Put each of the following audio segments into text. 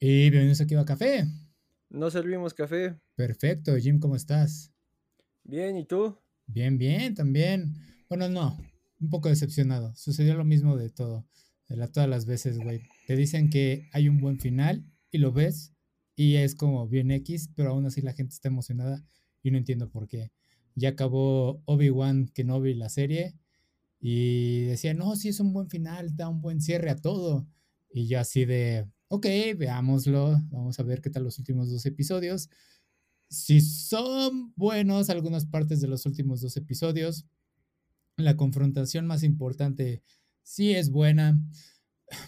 Y bienvenidos aquí a Café. No servimos café. Perfecto, Jim, ¿cómo estás? Bien, ¿y tú? Bien, bien, también. Bueno, no, un poco decepcionado. Sucedió lo mismo de todo, de la, todas las veces, güey. Te dicen que hay un buen final y lo ves y es como bien X, pero aún así la gente está emocionada y no entiendo por qué. Ya acabó Obi-Wan Kenobi la serie y decía, no, sí es un buen final, da un buen cierre a todo. Y yo así de, ok, veámoslo, vamos a ver qué tal los últimos dos episodios. Si son buenos algunas partes de los últimos dos episodios, la confrontación más importante sí es buena,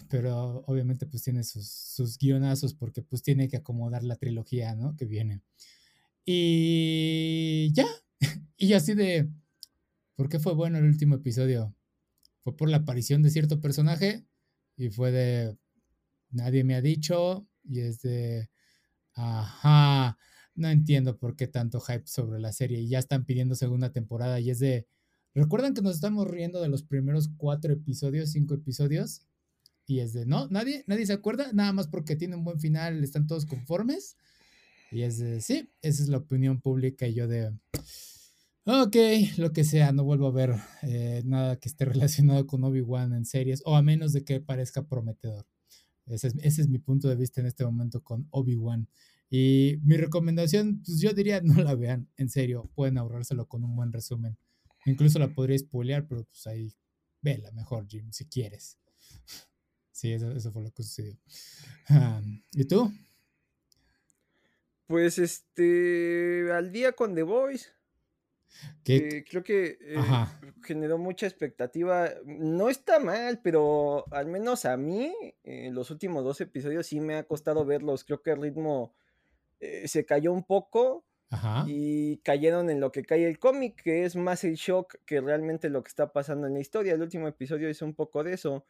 pero obviamente pues tiene sus, sus guionazos porque pues tiene que acomodar la trilogía, ¿no? Que viene. Y ya, y así de, ¿por qué fue bueno el último episodio? Fue por la aparición de cierto personaje y fue de, nadie me ha dicho y es de, ajá, no entiendo por qué tanto hype sobre la serie y ya están pidiendo segunda temporada y es de, ¿recuerdan que nos estamos riendo de los primeros cuatro episodios, cinco episodios? Y es de, no, nadie, nadie se acuerda, nada más porque tiene un buen final, están todos conformes. Y es de, sí, esa es la opinión pública y yo de, ok, lo que sea, no vuelvo a ver eh, nada que esté relacionado con Obi-Wan en series, o a menos de que parezca prometedor. Ese es, mi punto de vista en este momento con Obi-Wan. Y mi recomendación, pues yo diría no la vean, en serio, pueden ahorrárselo con un buen resumen. Incluso la podría spoilear, pero pues ahí vela mejor, Jim, si quieres. Sí, eso, fue lo que sucedió. ¿Y tú? Pues este, al día con The Voice. Eh, creo que eh, generó mucha expectativa. No está mal, pero al menos a mí, los últimos dos episodios sí me ha costado verlos. Creo que el ritmo eh, se cayó un poco y cayeron en lo que cae el cómic, que es más el shock que realmente lo que está pasando en la historia. El último episodio es un poco de eso.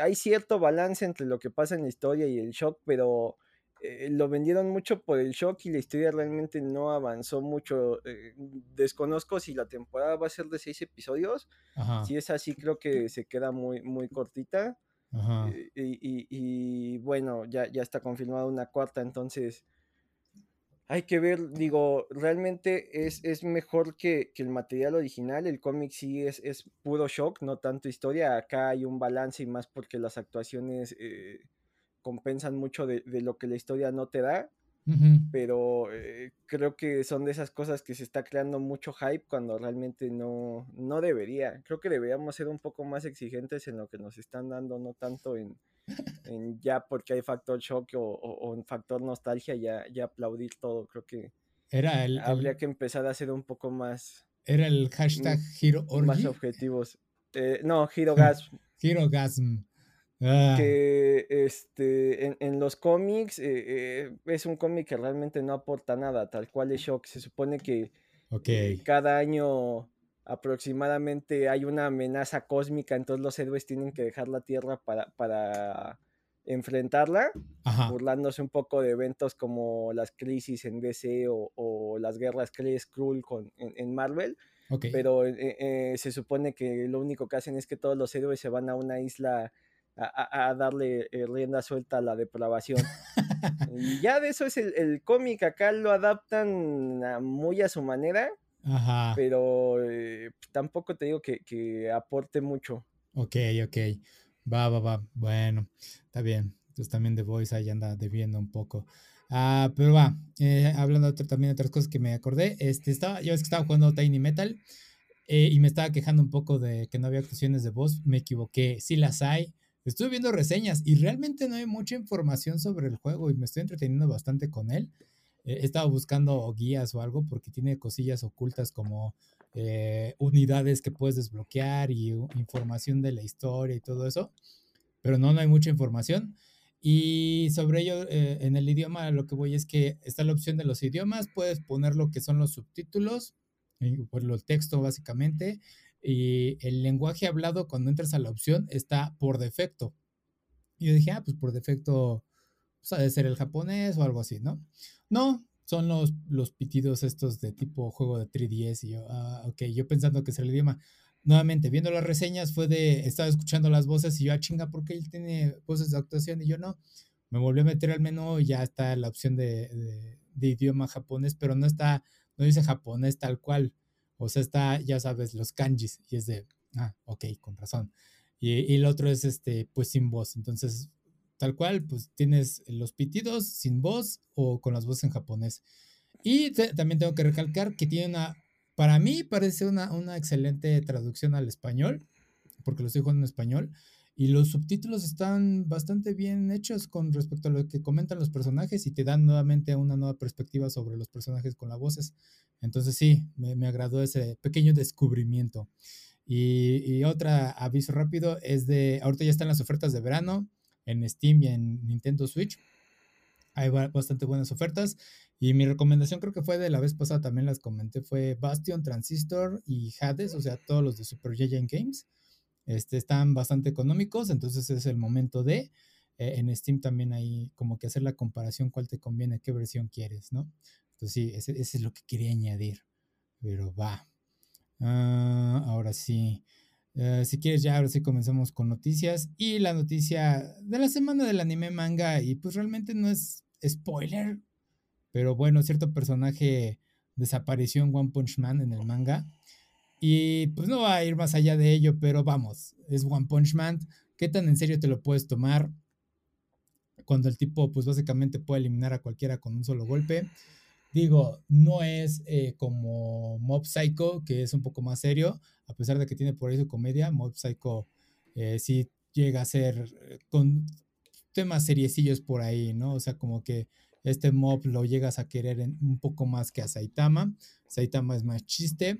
hay cierto balance entre lo que pasa en la historia y el shock, pero eh, lo vendieron mucho por el shock y la historia realmente no avanzó mucho. Eh, desconozco si la temporada va a ser de seis episodios. Si es así, creo que se queda muy, muy cortita. Eh, y, bueno, ya, ya está confirmada una cuarta, entonces hay que ver, digo, realmente es, es mejor que, que, el material original. El cómic sí es, es puro shock, no tanto historia. Acá hay un balance y más porque las actuaciones compensan mucho de, lo que la historia no te da. Pero eh, creo que son de esas cosas que se está creando mucho hype cuando realmente no, no debería. Creo que deberíamos ser un poco más exigentes en lo que nos están dando, no tanto en, ya porque hay factor shock o, un factor nostalgia, ya, ya aplaudir todo. Creo que era el, habría que empezar a ser un poco más. Era el hashtag Hero Más objetivos. Eh, no, Hero Gasm. Hero Gasm. Ah. Que este, en, los cómics eh, eh, es un cómic que realmente no aporta nada, tal cual es Shock. Se supone que eh, cada año aproximadamente hay una amenaza cósmica, entonces los héroes tienen que dejar la Tierra para, para enfrentarla, burlándose un poco de eventos como las crisis en DC o, las guerras Kree-Skrull en, en, Marvel. Pero se supone que lo único que hacen es que todos los héroes se van a una isla a, darle eh, rienda suelta a la depravación. y ya de eso es el, cómic, acá lo adaptan muy a su manera, pero eh, tampoco te digo que, aporte mucho. Ok, ok, va, va, va, bueno, está bien. Entonces también The Voice ahí anda debiendo un poco. Ah, pero va, eh, hablando también de otras cosas que me acordé, este, estaba, yo ves que estaba jugando Tiny Metal y me estaba quejando un poco de que no había actuaciones de voz, me equivoqué, sí las hay, Estuve viendo reseñas y realmente no hay mucha información sobre el juego y me estoy entreteniendo bastante con él. he estado buscando guías o algo porque tiene cosillas ocultas como eh, unidades que puedes desbloquear y información de la historia y todo eso. Pero no, no hay mucha información. Y sobre ello, eh, en el idioma, lo que voy es que está la opción de los idiomas, puedes poner lo que son los subtítulos, pues el texto básicamente, y el lenguaje hablado cuando entras a la opción está por defecto. Y yo dije, ah, pues por defecto, pues ha de ser el japonés o algo así, ¿no? No, son los, los pitidos estos de tipo juego de 3DS. Y yo, ah, ok, yo pensando que es el idioma. Nuevamente, viendo las reseñas, fue de, estaba escuchando las voces y yo, ah, chinga, ¿por qué él tiene voces de actuación? Y yo no. me volví a meter al menú y ya está la opción de, idioma japonés, pero no está, no dice japonés tal cual. O sea, está, ya sabes, los kanjis. Y es de, ah, ok, con razón. Y, y el otro es este, pues sin voz. Entonces, tal cual, pues tienes los pitidos sin voz o con las voces en japonés. Y también tengo que recalcar que tiene una, para mí parece una, una excelente traducción al español, porque lo estoy jugando en español. Y los subtítulos están bastante bien hechos con respecto a lo que comentan los personajes y te dan nuevamente una nueva perspectiva sobre los personajes con las voces. Entonces sí, me, me agradó ese pequeño descubrimiento. Y, y otra aviso rápido es de, ahorita ya están las ofertas de verano en Steam y en Nintendo Switch. Hay bastante buenas ofertas. Y mi recomendación creo que fue de la vez pasada, también las comenté, fue Bastion, Transistor y Hades, o sea, todos los de Super Giant Games. Este, están bastante económicos, entonces es el momento de, eh, en Steam también hay como que hacer la comparación cuál te conviene, qué versión quieres, ¿no? Entonces sí, ese, es lo que quería añadir, pero va. Ah, ahora sí. Eh, si quieres, ya ahora sí comenzamos con noticias. Y la noticia de la semana del anime manga, y pues realmente no es spoiler, pero bueno, cierto personaje desapareció en One Punch Man en el manga. Y pues no va a ir más allá de ello, pero vamos, es One Punch Man. ¿Qué tan en serio te lo puedes tomar cuando el tipo pues básicamente puede eliminar a cualquiera con un solo golpe? Digo, no es eh, como Mob Psycho, que es un poco más serio, a pesar de que tiene por ahí su comedia. Mob Psycho eh, sí llega a ser eh, con temas seriecillos por ahí, ¿no? O sea, como que este mob lo llegas a querer un poco más que a Saitama. Saitama es más chiste.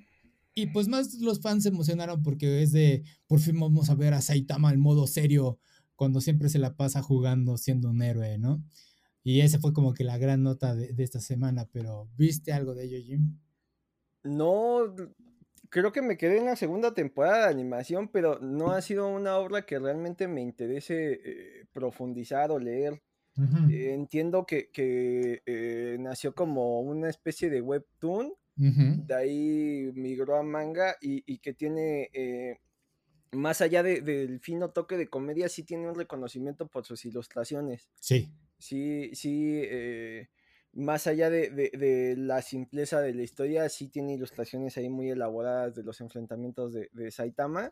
Y pues más los fans se emocionaron porque es de, por fin vamos a ver a Saitama en modo serio, cuando siempre se la pasa jugando siendo un héroe, ¿no? Y esa fue como que la gran nota de, esta semana, pero ¿viste algo de ello, Jim? No, creo que me quedé en la segunda temporada de animación, pero no ha sido una obra que realmente me interese eh, profundizar o leer. Eh, entiendo que, eh, nació como una especie de webtoon, de ahí migró a manga y, que tiene, más allá del fino toque de comedia, sí tiene un reconocimiento por sus ilustraciones. Sí sí, sí, eh, más allá de, la simpleza de la historia, sí tiene ilustraciones ahí muy elaboradas de los enfrentamientos de, Saitama,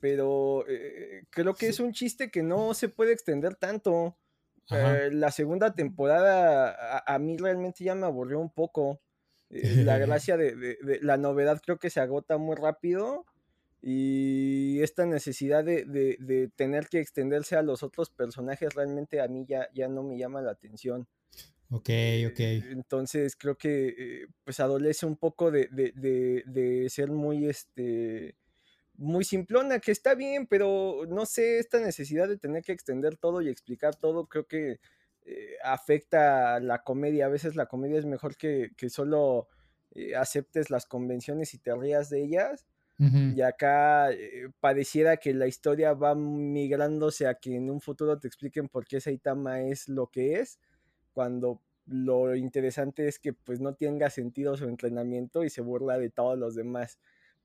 pero eh, creo que es un chiste que no se puede extender tanto. Eh, la segunda temporada a, mí realmente ya me aburrió un poco. la gracia de, la novedad creo que se agota muy rápido y esta necesidad de, tener que extenderse a los otros personajes realmente a mí ya, ya no me llama la atención. Ok, ok. entonces creo que eh, pues adolece un poco de, ser muy este muy simplona, que está bien, pero no sé, esta necesidad de tener que extender todo y explicar todo, creo que eh, afecta a la comedia. A veces la comedia es mejor que, solo eh, aceptes las convenciones y te rías de ellas y acá eh, pareciera que la historia va migrándose a que en un futuro te expliquen por qué Saitama es lo que es, cuando lo interesante es que pues no tenga sentido su entrenamiento y se burla de todos los demás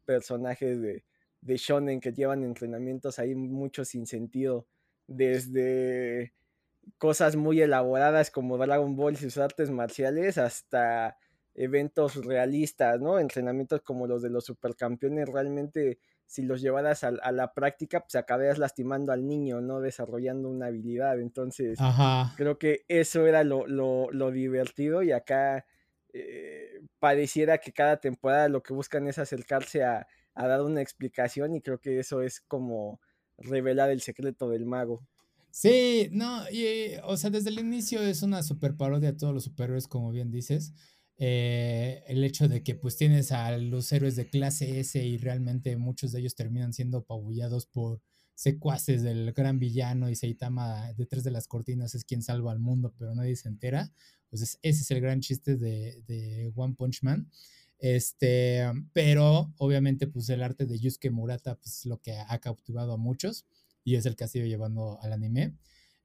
personajes de, de shonen que llevan entrenamientos ahí mucho sin sentido, desde cosas muy elaboradas como Dragon Ball y sus artes marciales hasta eventos realistas, ¿no? Entrenamientos como los de los supercampeones, realmente si los llevaras a, la práctica, pues acabarías lastimando al niño, ¿no? Desarrollando una habilidad. Entonces, creo que eso era lo, divertido y acá eh, pareciera que cada temporada lo que buscan es acercarse a, dar una explicación y creo que eso es como revelar el secreto del mago. Sí, no, y, o sea, desde el inicio es una super parodia a todos los superhéroes, como bien dices. Eh, el hecho de que pues tienes a los héroes de clase S y realmente muchos de ellos terminan siendo apabullados por secuaces del gran villano y Saitama detrás de las cortinas es quien salva al mundo, pero nadie se entera. Pues ese es el gran chiste de, One Punch Man. Este, pero obviamente pues el arte de Yusuke Murata pues lo que ha cautivado a muchos y es el que ha sido llevando al anime.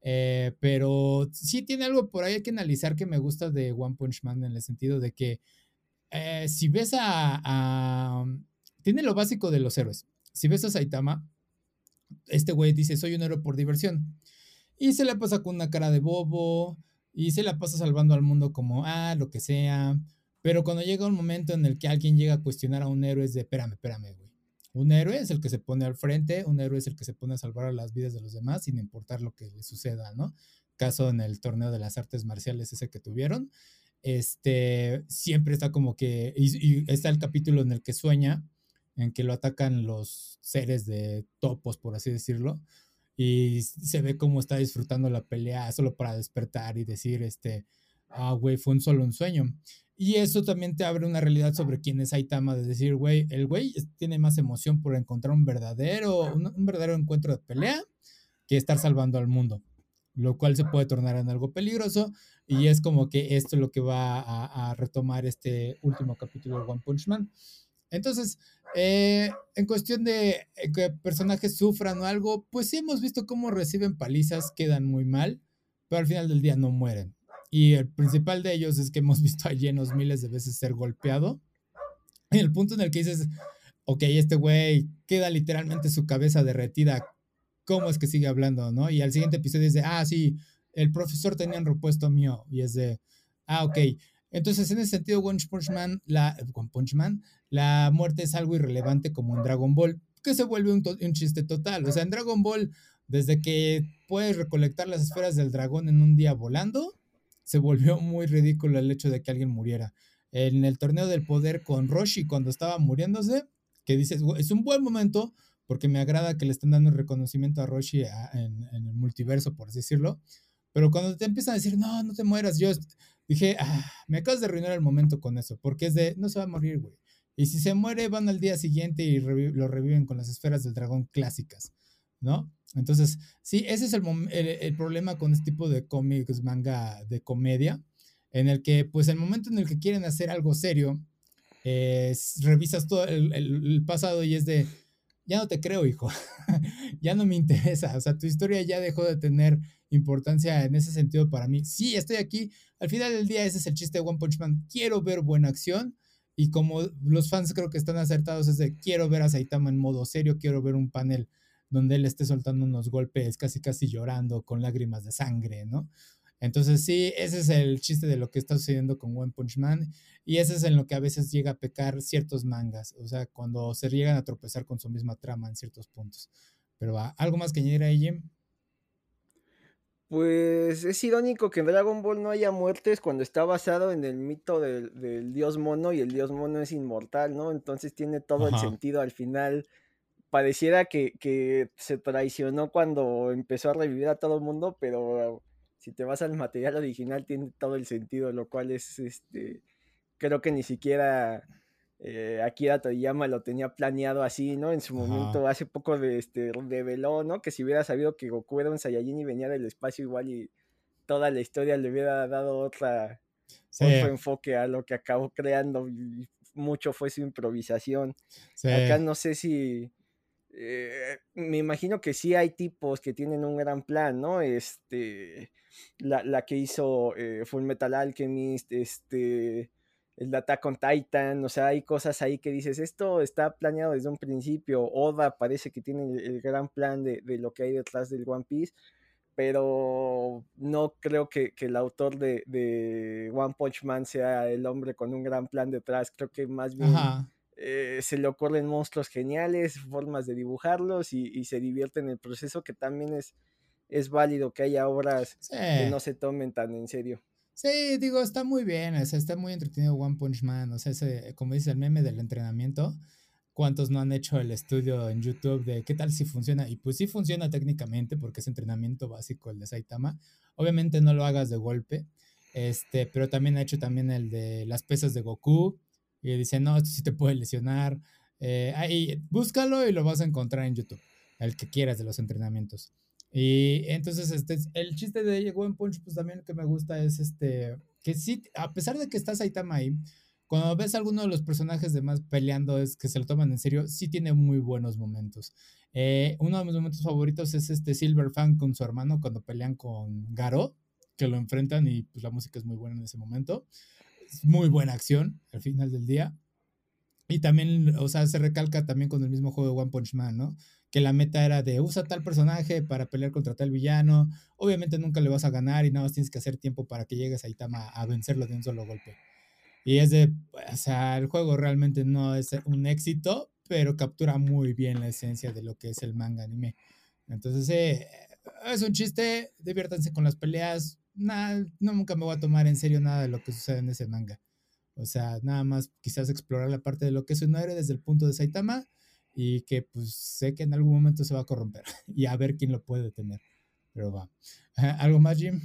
Eh, pero sí tiene algo por ahí que analizar que me gusta de One Punch Man en el sentido de que eh, si ves a, Tiene lo básico de los héroes. Si ves a Saitama, este güey dice, soy un héroe por diversión. y se la pasa con una cara de bobo y se la pasa salvando al mundo como, ah, lo que sea. Pero cuando llega un momento en el que alguien llega a cuestionar a un héroe es de, espérame, espérame, güey. Un héroe es el que se pone al frente, un héroe es el que se pone a salvar las vidas de los demás sin importar lo que le suceda, ¿no? Caso en el torneo de las artes marciales ese que tuvieron. Este, siempre está como que, y está el capítulo en el que sueña, en que lo atacan los seres de topos, por así decirlo, y se ve cómo está disfrutando la pelea solo para despertar y decir, este, ah, güey, fue un solo un sueño. Y eso también te abre una realidad sobre quién es Aitama, de decir, güey, el güey tiene más emoción por encontrar un verdadero, un, verdadero encuentro de pelea que estar salvando al mundo, lo cual se puede tornar en algo peligroso y es como que esto es lo que va a, retomar este último capítulo de One Punch Man. Entonces, eh, en cuestión de eh, que personajes sufran o algo, pues sí hemos visto cómo reciben palizas, quedan muy mal, pero al final del día no mueren. Y el principal de ellos es que hemos visto a llenos miles de veces ser golpeado. Y el punto en el que dices, ok, este güey queda literalmente su cabeza derretida, ¿cómo es que sigue hablando, no? Y al siguiente episodio de, ah, sí, el profesor tenía un repuesto mío. Y es de, ah, ok. Entonces, en ese sentido, One Punch Man, la, One Punch Man, la muerte es algo irrelevante como en Dragon Ball, que se vuelve un, chiste total. O sea, en Dragon Ball, desde que puedes recolectar las esferas del dragón en un día volando, se volvió muy ridículo el hecho de que alguien muriera. En el torneo del poder con Roshi, cuando estaba muriéndose, que dices, es un buen momento porque me agrada que le estén dando reconocimiento a Roshi en, en, el multiverso, por así decirlo. Pero cuando te empiezan a decir, no, no te mueras, yo dije, ah, me acabas de arruinar el momento con eso, porque es de, no se va a morir, güey. Y si se muere, van al día siguiente y lo reviven con las esferas del dragón clásicas, ¿no? Entonces, sí, ese es el, el, problema con este tipo de cómics, manga de comedia, en el que, pues, el momento en el que quieren hacer algo serio, revisas todo el, el, pasado y es de, ya no te creo, hijo, ya no me interesa, o sea, tu historia ya dejó de tener importancia en ese sentido para mí. Sí, estoy aquí, al final del día ese es el chiste de One Punch Man, quiero ver buena acción, y como los fans creo que están acertados, es de quiero ver a Saitama en modo serio, quiero ver un panel donde él esté soltando unos golpes casi casi llorando con lágrimas de sangre, ¿no? Entonces sí, ese es el chiste de lo que está sucediendo con One Punch Man y ese es en lo que a veces llega a pecar ciertos mangas, o sea, cuando se llegan a tropezar con su misma trama en ciertos puntos. Pero va, ¿algo más que añadir ahí, Jim? Pues es irónico que en Dragon Ball no haya muertes cuando está basado en el mito del, dios mono y el dios mono es inmortal, ¿no? Entonces tiene todo el sentido al final. Pareciera que, se traicionó cuando empezó a revivir a todo el mundo, pero si te vas al material original tiene todo el sentido, lo cual es, este, creo que ni siquiera eh, Akira Toriyama lo tenía planeado así, ¿no? En su momento, hace poco de, este, reveló, ¿no? Que si hubiera sabido que Goku era un Saiyajin y venía del espacio igual y toda la historia le hubiera dado otra, otro enfoque a lo que acabó creando y mucho fue su improvisación. Acá no sé si... Eh, me imagino que sí hay tipos que tienen un gran plan, ¿no? Este, la, la que hizo eh, Full Metal Alchemist, este, el Attack on Titan, o sea, hay cosas ahí que dices, esto está planeado desde un principio, Oda parece que tiene el, gran plan de, lo que hay detrás del One Piece, pero no creo que, el autor de, One Punch Man sea el hombre con un gran plan detrás, creo que más bien eh, se le ocurren monstruos geniales, formas de dibujarlos y, se divierte en el proceso, que también es, es válido que haya obras que no se tomen tan en serio. Sí, digo, está muy bien, o sea, está muy entretenido One Punch Man, o sea, ese, como dice el meme del entrenamiento, ¿cuántos no han hecho el estudio en YouTube de qué tal si funciona? Y pues sí funciona técnicamente porque es entrenamiento básico el de Saitama. Obviamente no lo hagas de golpe, este, pero también ha hecho también el de las pesas de Goku y dice, no, esto sí te puede lesionar. Eh, ahí, búscalo y lo vas a encontrar en YouTube, el que quieras de los entrenamientos. Y entonces, este, el chiste de One Punch, pues también lo que me gusta es este, que sí, a pesar de que está Saitama ahí, cuando ves a alguno de los personajes demás peleando, es que se lo toman en serio, sí tiene muy buenos momentos. Eh, uno de mis momentos favoritos es este Silver Fan con su hermano cuando pelean con Garo, que lo enfrentan y pues la música es muy buena en ese momento. Es muy buena acción al final del día. Y también, o sea, se recalca también con el mismo juego de One Punch Man, ¿no? que la meta era de usa tal personaje para pelear contra tal villano. Obviamente nunca le vas a ganar y nada más tienes que hacer tiempo para que llegues a Itama a vencerlo de un solo golpe. Y es de, o sea, el juego realmente no es un éxito, pero captura muy bien la esencia de lo que es el manga anime. Entonces, eh, es un chiste, diviértanse con las peleas. Nada, no, nunca me voy a tomar en serio nada de lo que sucede en ese manga. O sea, nada más quizás explorar la parte de lo que es un héroe desde el punto de Saitama y que pues sé que en algún momento se va a corromper y a ver quién lo puede detener. Pero va. ¿Algo más, Jim?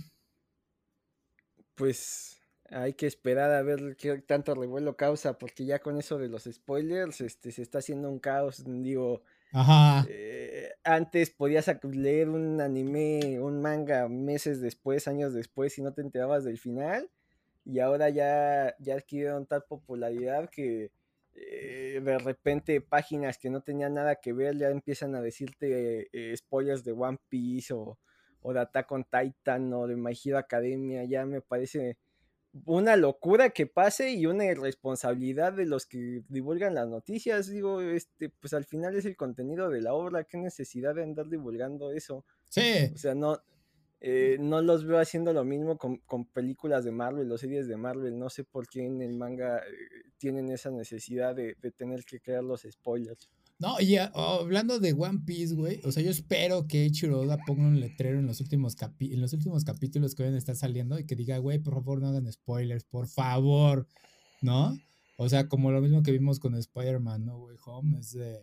Pues hay que esperar a ver qué tanto revuelo causa, porque ya con eso de los spoilers, este, se está haciendo un caos. Digo, Ajá. Eh, antes podías leer un anime, un manga meses después, años después, y no te enterabas del final. Y ahora ya, ya adquirieron tal popularidad que eh, de repente páginas que no tenían nada que ver ya empiezan a decirte eh, spoilers de One Piece o, o, de Attack on Titan o de My Hero Academia. Ya me parece una locura que pase y una irresponsabilidad de los que divulgan las noticias. Digo, este, pues al final es el contenido de la obra, qué necesidad de andar divulgando eso. Sí. O sea, no, eh, no los veo haciendo lo mismo con, películas de Marvel o series de Marvel. No sé por qué en el manga eh, tienen esa necesidad de, de tener que crear los spoilers. No, y hablando de One Piece, güey, o sea, yo espero que Ichiro Oda ponga un letrero en los últimos en los últimos capítulos que van a estar saliendo y que diga, güey, por favor, no hagan spoilers, por favor, ¿no? O sea, como lo mismo que vimos con Spider-Man, ¿no, güey? Home, es de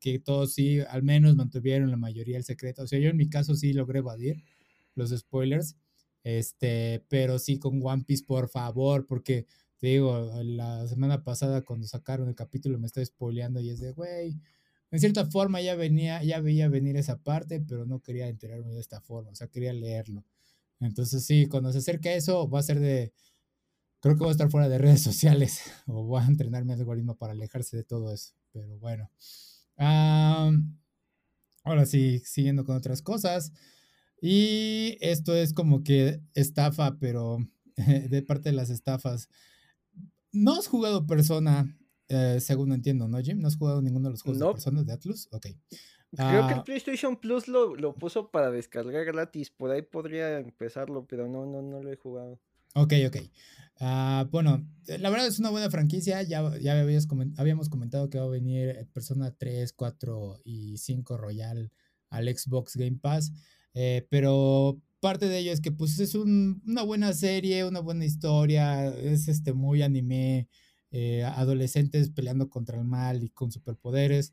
que todos sí, al menos mantuvieron la mayoría el secreto. O sea, yo en mi caso sí logré evadir los spoilers, este, pero sí con One Piece, por favor, porque digo, la semana pasada cuando sacaron el capítulo me estoy spoileando y es de, güey, en cierta forma ya venía, ya veía venir esa parte, pero no quería enterarme de esta forma, o sea, quería leerlo. Entonces sí, cuando se acerque eso, va a ser de, creo que voy a estar fuera de redes sociales o voy a entrenar mi algoritmo para alejarse de todo eso, pero bueno. ahora sí, siguiendo con otras cosas. Y esto es como que estafa, pero de parte de las estafas. No has jugado Persona, eh, según entiendo, ¿no, Jim? ¿No has jugado ninguno de los juegos de Persona de Atlus? Ok. Creo que el ah. PlayStation Plus lo, lo, puso para descargar gratis. Por ahí podría empezarlo, pero no, no, no lo he jugado. Ok, ok. Uh, bueno, la verdad es una buena franquicia. Ya, ya habíamos comentado que va a venir Persona 3, 4 y 5 Royal al Xbox Game Pass. Eh, pero parte de ello es que pues es una buena serie, una buena historia, es este muy anime, eh, adolescentes peleando contra el mal y con superpoderes.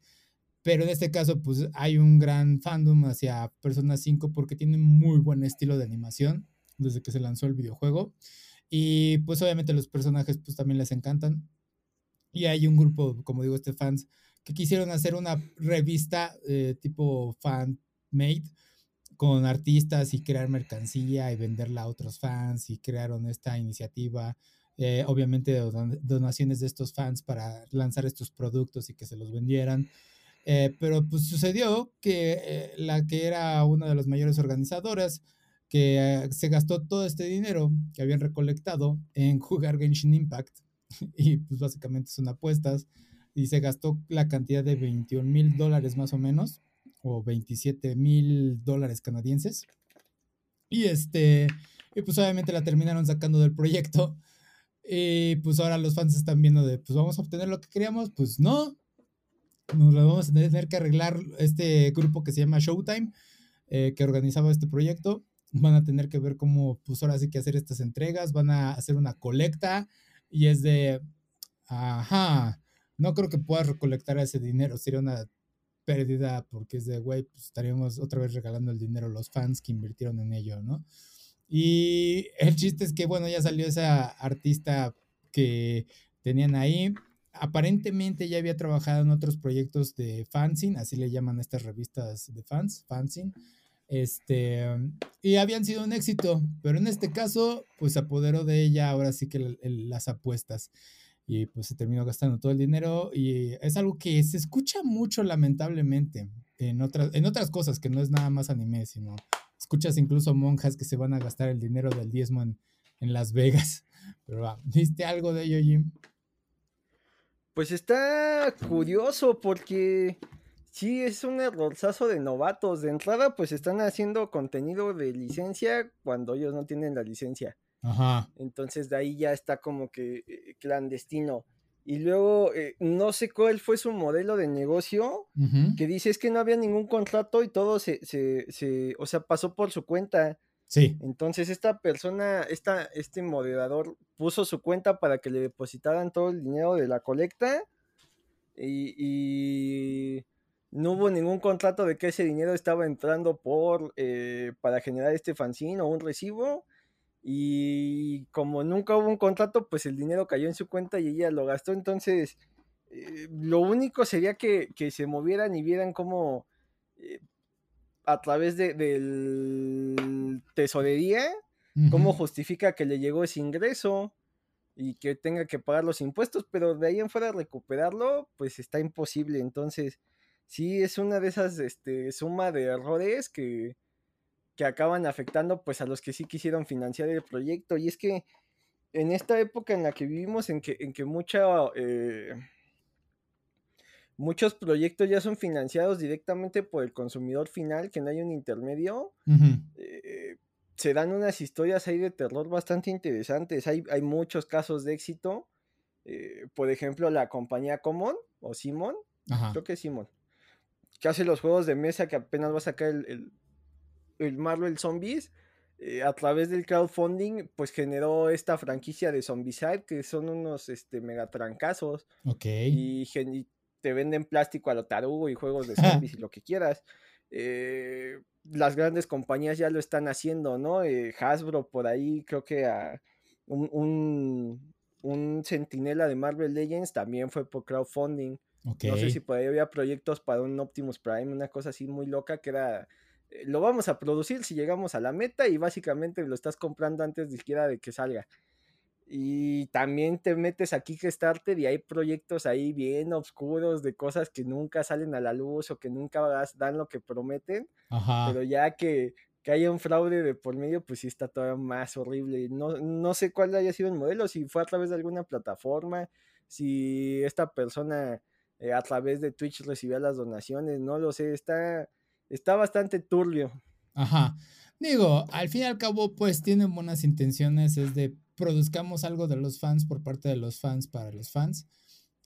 Pero en este caso, pues hay un gran fandom hacia Persona 5 porque tiene muy buen estilo de animación desde que se lanzó el videojuego. Y pues obviamente los personajes pues también les encantan. Y hay un grupo, como digo, este fans que quisieron hacer una revista eh, tipo fan-made con artistas y crear mercancía y venderla a otros fans y crearon esta iniciativa, eh, obviamente donaciones de estos fans para lanzar estos productos y que se los vendieran. Eh, pero pues sucedió que eh, la que era una de las mayores organizadoras, que se gastó todo este dinero que habían recolectado en jugar Genshin Impact, y pues básicamente son apuestas, y se gastó la cantidad de 21 mil dólares más o menos o 27 mil dólares canadienses. Y este, y pues obviamente la terminaron sacando del proyecto. Y pues ahora los fans están viendo de, pues vamos a obtener lo que queríamos. Pues no, nos lo vamos a tener que arreglar este grupo que se llama Showtime, eh, que organizaba este proyecto. Van a tener que ver cómo, pues ahora sí que hacer estas entregas, van a hacer una colecta y es de, ajá, no creo que puedas recolectar ese dinero, sería una pérdida porque es de, güey, pues estaríamos otra vez regalando el dinero a los fans que invirtieron en ello, ¿no? Y el chiste es que, bueno, ya salió esa artista que tenían ahí. Aparentemente ya había trabajado en otros proyectos de fanzine, así le llaman estas revistas de fans, fanzine. Este, y habían sido un éxito, pero en este caso, pues apoderó de ella ahora sí que las apuestas y pues se terminó gastando todo el dinero y es algo que se escucha mucho lamentablemente en otras, en otras cosas que no es nada más anime, sino escuchas incluso monjas que se van a gastar el dinero del diezmo en, en Las Vegas. Pero ¿viste algo de ello, Jim? Pues está curioso porque sí es un errorzazo de novatos. De entrada, pues están haciendo contenido de licencia cuando ellos no tienen la licencia. Ajá. Entonces de ahí ya está como que eh, clandestino. Y luego, eh, no sé cuál fue su modelo de negocio, que dice es que no había ningún contrato y todo se, se, se, o sea, pasó por su cuenta. Sí. Entonces esta persona, esta, este moderador puso su cuenta para que le depositaran todo el dinero de la colecta y, y no hubo ningún contrato de que ese dinero estaba entrando por eh, para generar este fanzine o un recibo y como nunca hubo un contrato, pues el dinero cayó en su cuenta y ella lo gastó. Entonces, eh, lo único sería que, se movieran y vieran cómo eh, a través de, del tesorería, cómo justifica que le llegó ese ingreso y que tenga que pagar los impuestos, pero de ahí en fuera recuperarlo, pues está imposible. Entonces, sí es una de esas este, suma de errores que, que acaban afectando pues a los que sí quisieron financiar el proyecto. Y es que en esta época en la que vivimos, en que, en que eh, muchos proyectos ya son financiados directamente por el consumidor final, que no hay un intermedio, eh, se dan unas historias ahí de terror bastante interesantes. Hay, hay muchos casos de éxito. Eh, por ejemplo, la compañía Common o Simon, creo que es Simon, que hace los juegos de mesa que apenas va a sacar el el Marvel Zombies, eh, a través del crowdfunding, pues generó esta franquicia de Zombicide, que son unos este, megatrancazos. Ok. Y, te venden plástico a lo tarugo y juegos de zombies y lo que quieras. Eh, las grandes compañías ya lo están haciendo, ¿no? Eh, Hasbro por ahí, creo que a un, un, un, centinela de Marvel Legends también fue por crowdfunding. No sé si por ahí había proyectos para un Optimus Prime, una cosa así muy loca que era lo vamos a producir si llegamos a la meta y básicamente lo estás comprando antes de siquiera de que salga. Y también te metes a Kickstarter y hay proyectos ahí bien oscuros de cosas que nunca salen a la luz o que nunca dan lo que prometen. Pero ya que, que haya un fraude de por medio, pues sí está todavía más horrible. No, no sé cuál haya sido el modelo, si fue a través de alguna plataforma, si esta persona eh, a través de Twitch recibía las donaciones, no lo sé, está está bastante turbio. Ajá. Digo, al fin y al cabo, pues tienen buenas intenciones, es de produzcamos algo de los fans por parte de los fans para los fans.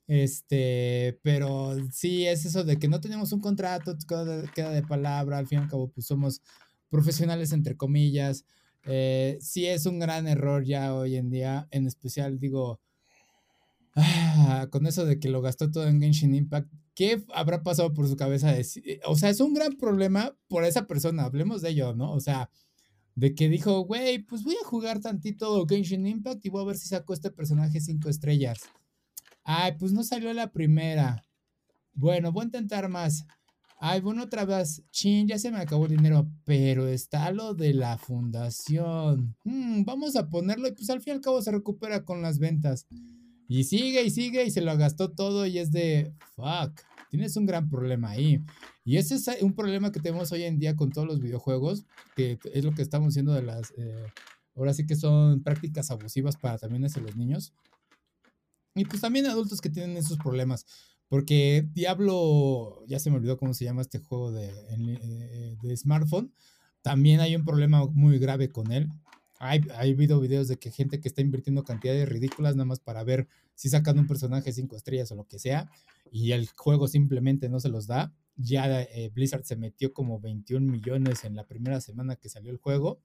Este, pero sí es eso de que no tenemos un contrato, queda de, palabra, al fin y al cabo, pues somos profesionales entre comillas. Eh, sí es un gran error ya hoy en día, en especial digo, ah, con eso de que lo gastó todo en Genshin Impact, ¿qué habrá pasado por su cabeza? Eh, o sea, es un gran problema por esa persona, hablemos de ello, ¿no? O sea, de que dijo, güey, pues voy a jugar tantito Genshin Impact y voy a ver si saco este personaje cinco estrellas. Ay, pues no salió la primera. Bueno, voy a intentar más. Ay, bueno, otra vez. Chin, ya se me acabó el dinero. Pero está lo de la fundación. Hmm, vamos a ponerlo y pues al fin y al cabo se recupera con las ventas. Y sigue y sigue y se lo gastó todo y es de, fuck, tienes un gran problema ahí. Y ese es un problema que tenemos hoy en día con todos los videojuegos, que es lo que estamos haciendo de las, eh, ahora sí que son prácticas abusivas para también hacia los niños. Y pues también adultos que tienen esos problemas. Porque Diablo, ya se me olvidó cómo se llama este juego de, eh, de smartphone, también hay un problema muy grave con él. Hay, habido videos de que gente que está invirtiendo cantidades ridículas nada más para ver si sacan un personaje cinco estrellas o lo que sea y el juego simplemente no se los da. Ya eh, Blizzard se metió como 21 millones en la primera semana que salió el juego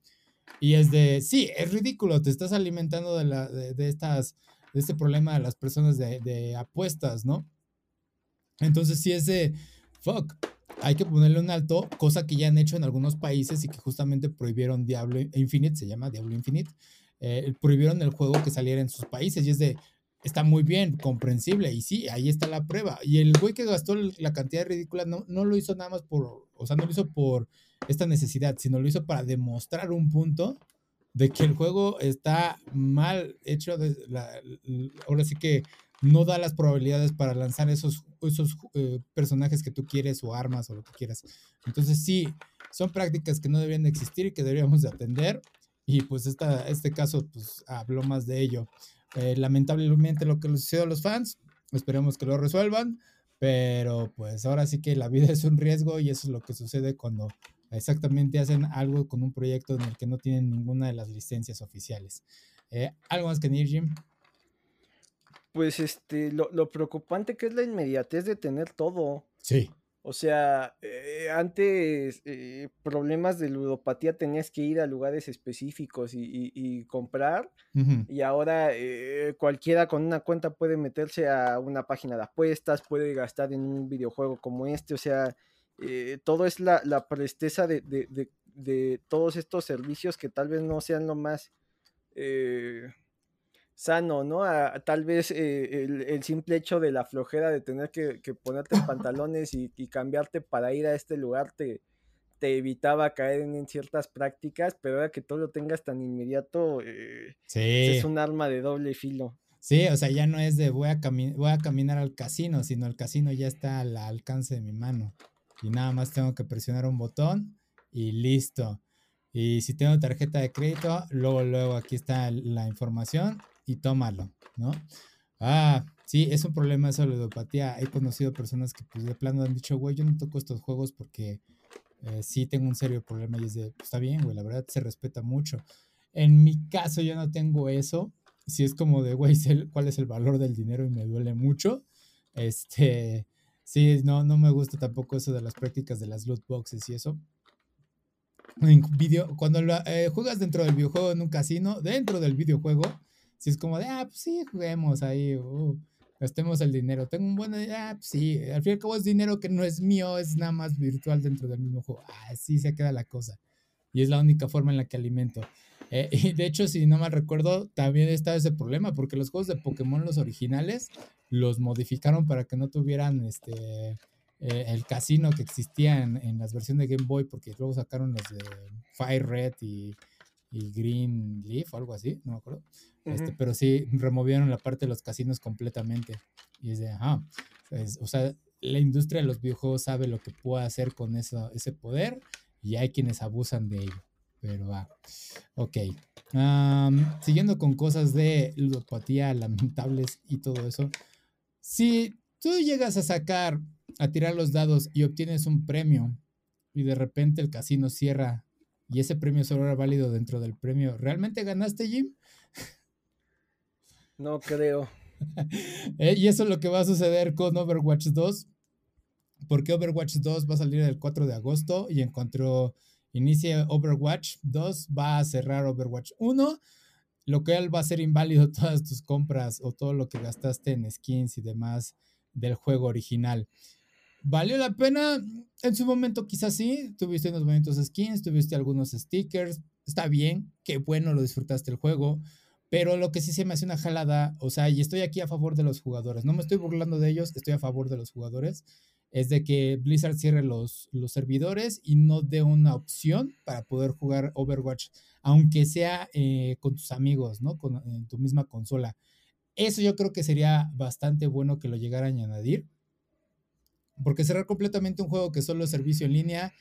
y es de, sí, es ridículo, te estás alimentando de, la, de, estas, de este problema de las personas de, de apuestas, ¿no? Entonces sí es de, fuck, hay que ponerle un alto, cosa que ya han hecho en algunos países y que justamente prohibieron Diablo Infinite, se llama Diablo Infinite, eh, prohibieron el juego que saliera en sus países y es de, está muy bien, comprensible y sí, ahí está la prueba. Y el güey que gastó la cantidad ridícula no, no lo hizo nada más por, o sea, no lo hizo por esta necesidad, sino lo hizo para demostrar un punto de que el juego está mal hecho, de ahora sí que no da las probabilidades para lanzar esos, esos eh, personajes que tú quieres o armas o lo que quieras. Entonces sí, son prácticas que no deberían de existir y que deberíamos de atender. Y pues esta, este caso pues habló más de ello. Eh, lamentablemente lo que le sucedió a los fans, esperemos que lo resuelvan. Pero pues ahora sí que la vida es un riesgo y eso es lo que sucede cuando exactamente hacen algo con un proyecto en el que no tienen ninguna de las licencias oficiales. Eh, ¿Algo más que decir, Jim? Pues este, lo, lo, preocupante que es la inmediatez de tener todo. Sí. O sea, eh, antes eh, problemas de ludopatía tenías que ir a lugares específicos y, comprar. Y ahora cualquiera con una cuenta puede meterse a una página de apuestas, puede gastar en un videojuego como este. O sea, todo es la, la presteza de, de, de, todos estos servicios que tal vez no sean lo más eh, sano, ¿no? tal vez eh, el, simple hecho de la flojera de tener que, ponerte pantalones y, cambiarte para ir a este lugar te, te evitaba caer en, ciertas prácticas, pero ahora que todo lo tengas tan inmediato, eh, es un arma de doble filo. Sí, o sea, ya no es de voy a, voy a caminar al casino, sino el casino ya está al alcance de mi mano. Y nada más tengo que presionar un botón y listo. Y si tengo tarjeta de crédito, luego, luego aquí está la información y tómalo, ¿no? Ah, sí, es un problema la ludopatía. He conocido personas que pues de plano han dicho, güey, yo no toco estos juegos porque eh, sí tengo un serio problema y es de, pues, está bien, güey, la verdad se respeta mucho. En mi caso yo no tengo eso. Si es como de, güey, cuál es el valor del dinero y me duele mucho. Este, sí, no, no me gusta tampoco eso de las prácticas de las loot boxes y eso video, cuando eh, juegas dentro del videojuego en un casino, dentro del videojuego, si es como de, ah, pues sí, juguemos ahí, uh, gastemos el dinero. Tengo un buen, ah, pues sí, al fin y al cabo es dinero que no es mío, es nada más virtual dentro del mismo juego. Así se queda la cosa. Y es la única forma en la que alimento. Eh, y de hecho, si no mal recuerdo, también está ese problema, porque los juegos de Pokémon, los originales, los modificaron para que no tuvieran este eh, el casino que existía en, las versiones de Game Boy, porque luego sacaron los de Fire Red y, Green Leaf o algo así, no me acuerdo. Este, pero sí, removieron la parte de los casinos completamente. Y es de, ajá, pues, o sea, la industria de los videojuegos sabe lo que puede hacer con eso, ese poder y hay quienes abusan de ello. Pero va, ok. siguiendo con cosas de ludopatía lamentables y todo eso. Si tú llegas a sacar a tirar los dados y obtienes un premio y de repente el casino cierra y ese premio solo era válido dentro del premio, ¿realmente ganaste, Jim? No creo. Eh, y eso es lo que va a suceder con Overwatch 2, porque Overwatch 2 va a salir el 4 de agosto y en cuanto inicie Overwatch 2 va a cerrar Overwatch 1, lo que va a ser inválido todas tus compras o todo lo que gastaste en skins y demás del juego original. ¿Valió la pena? En su momento quizás sí, tuviste unos momentos skins, tuviste algunos stickers, está bien, qué bueno lo disfrutaste el juego, pero lo que sí se me hace una jalada, o sea, y estoy aquí a favor de los jugadores, no me estoy burlando de ellos, estoy a favor de los jugadores, es de que Blizzard cierre los, los servidores y no dé una opción para poder jugar Overwatch, aunque sea eh, con tus amigos, ¿no? Con, en tu misma consola. Eso yo creo que sería bastante bueno que lo llegaran a añadir porque cerrar completamente un juego que solo es servicio en línea,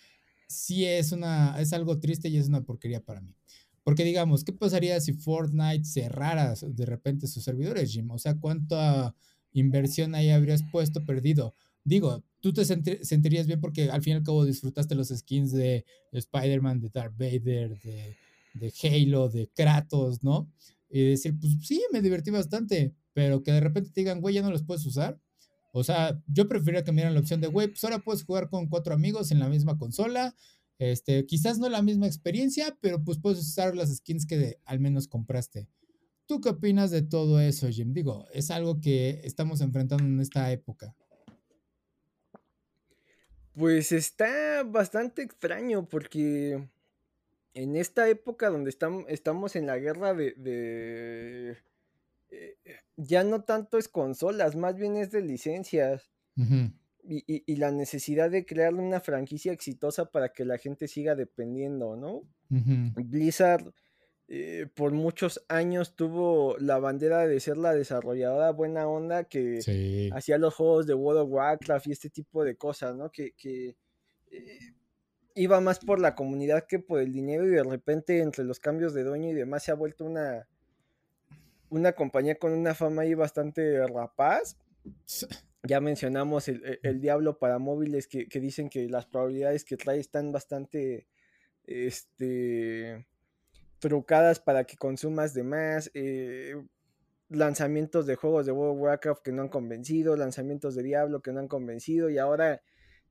sí es, una, es algo triste y es una porquería para mí. Porque digamos, ¿qué pasaría si Fortnite cerrara de repente sus servidores, Jim? O sea, ¿cuánta inversión ahí habrías puesto perdido? Digo, tú te sentirías bien porque al fin y al cabo disfrutaste los skins de Spider-Man, de Darth Vader, de, de Halo, de Kratos, ¿no? Y decir, pues sí, me divertí bastante, pero que de repente te digan, güey, ya no los puedes usar. O sea, yo preferiría que me dieran la opción de, güey, pues ahora puedes jugar con cuatro amigos en la misma consola. Este, quizás no la misma experiencia, pero pues puedes usar las skins que al menos compraste. ¿Tú qué opinas de todo eso, Jim? Digo, es algo que estamos enfrentando en esta época. Pues está bastante extraño porque en esta época donde estamos en la guerra de eh, ya no tanto es consolas, más bien es de licencias. Y, la necesidad de crear una franquicia exitosa para que la gente siga dependiendo, ¿no? Blizzard eh, por muchos años tuvo la bandera de ser la desarrolladora buena onda que hacía los juegos de World of Warcraft y este tipo de cosas, ¿no? Que, eh, iba más por la comunidad que por el dinero y de repente entre los cambios de dueño y demás se ha vuelto una una compañía con una fama ahí bastante rapaz. Ya mencionamos el, e, el, Diablo para móviles que, que, dicen que las probabilidades que trae están bastante este, trucadas para que consumas de más. Eh, lanzamientos de juegos de World of Warcraft que no han convencido, lanzamientos de Diablo que no han convencido y ahora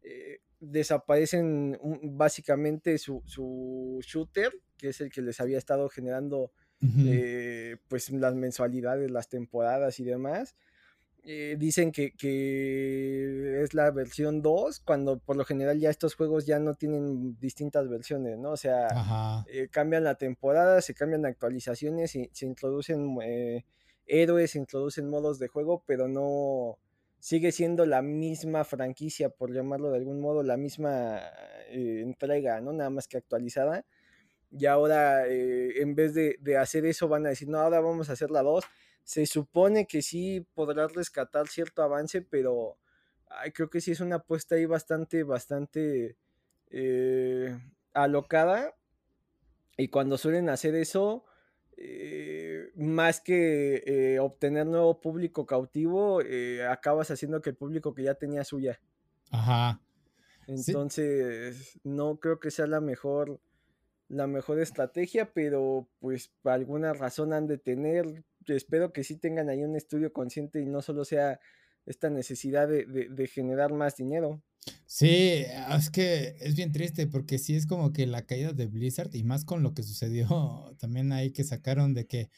eh, desaparecen básicamente su, su, shooter, que es el que les había estado generando eh, pues las mensualidades, las temporadas y demás. Eh, dicen que, que, es la versión 2, cuando por lo general ya estos juegos ya no tienen distintas versiones, ¿no? O sea, cambian la temporada, se cambian actualizaciones y se introducen héroes, se introducen modos de juego, pero no, sigue siendo la misma franquicia, por llamarlo de algún modo, la misma eh, entrega, ¿no? Nada más que actualizada. Y ahora, eh, en vez de, hacer eso, van a decir, no, ahora vamos a hacer la 2. Se supone que sí podrás rescatar cierto avance, pero creo que sí es una apuesta ahí bastante, bastante eh, alocada. Y cuando suelen hacer eso, eh, más que eh, obtener nuevo público cautivo, acabas haciendo que el público que ya tenía suya. Ajá. Entonces, no creo que sea la mejor, la mejor estrategia, pero pues por alguna razón han de tener. Espero que sí tengan ahí un estudio consciente y no solo sea esta necesidad de generar más dinero. Sí, es que es bien triste porque sí es como que la caída de Blizzard y más con lo que sucedió también ahí que sacaron de que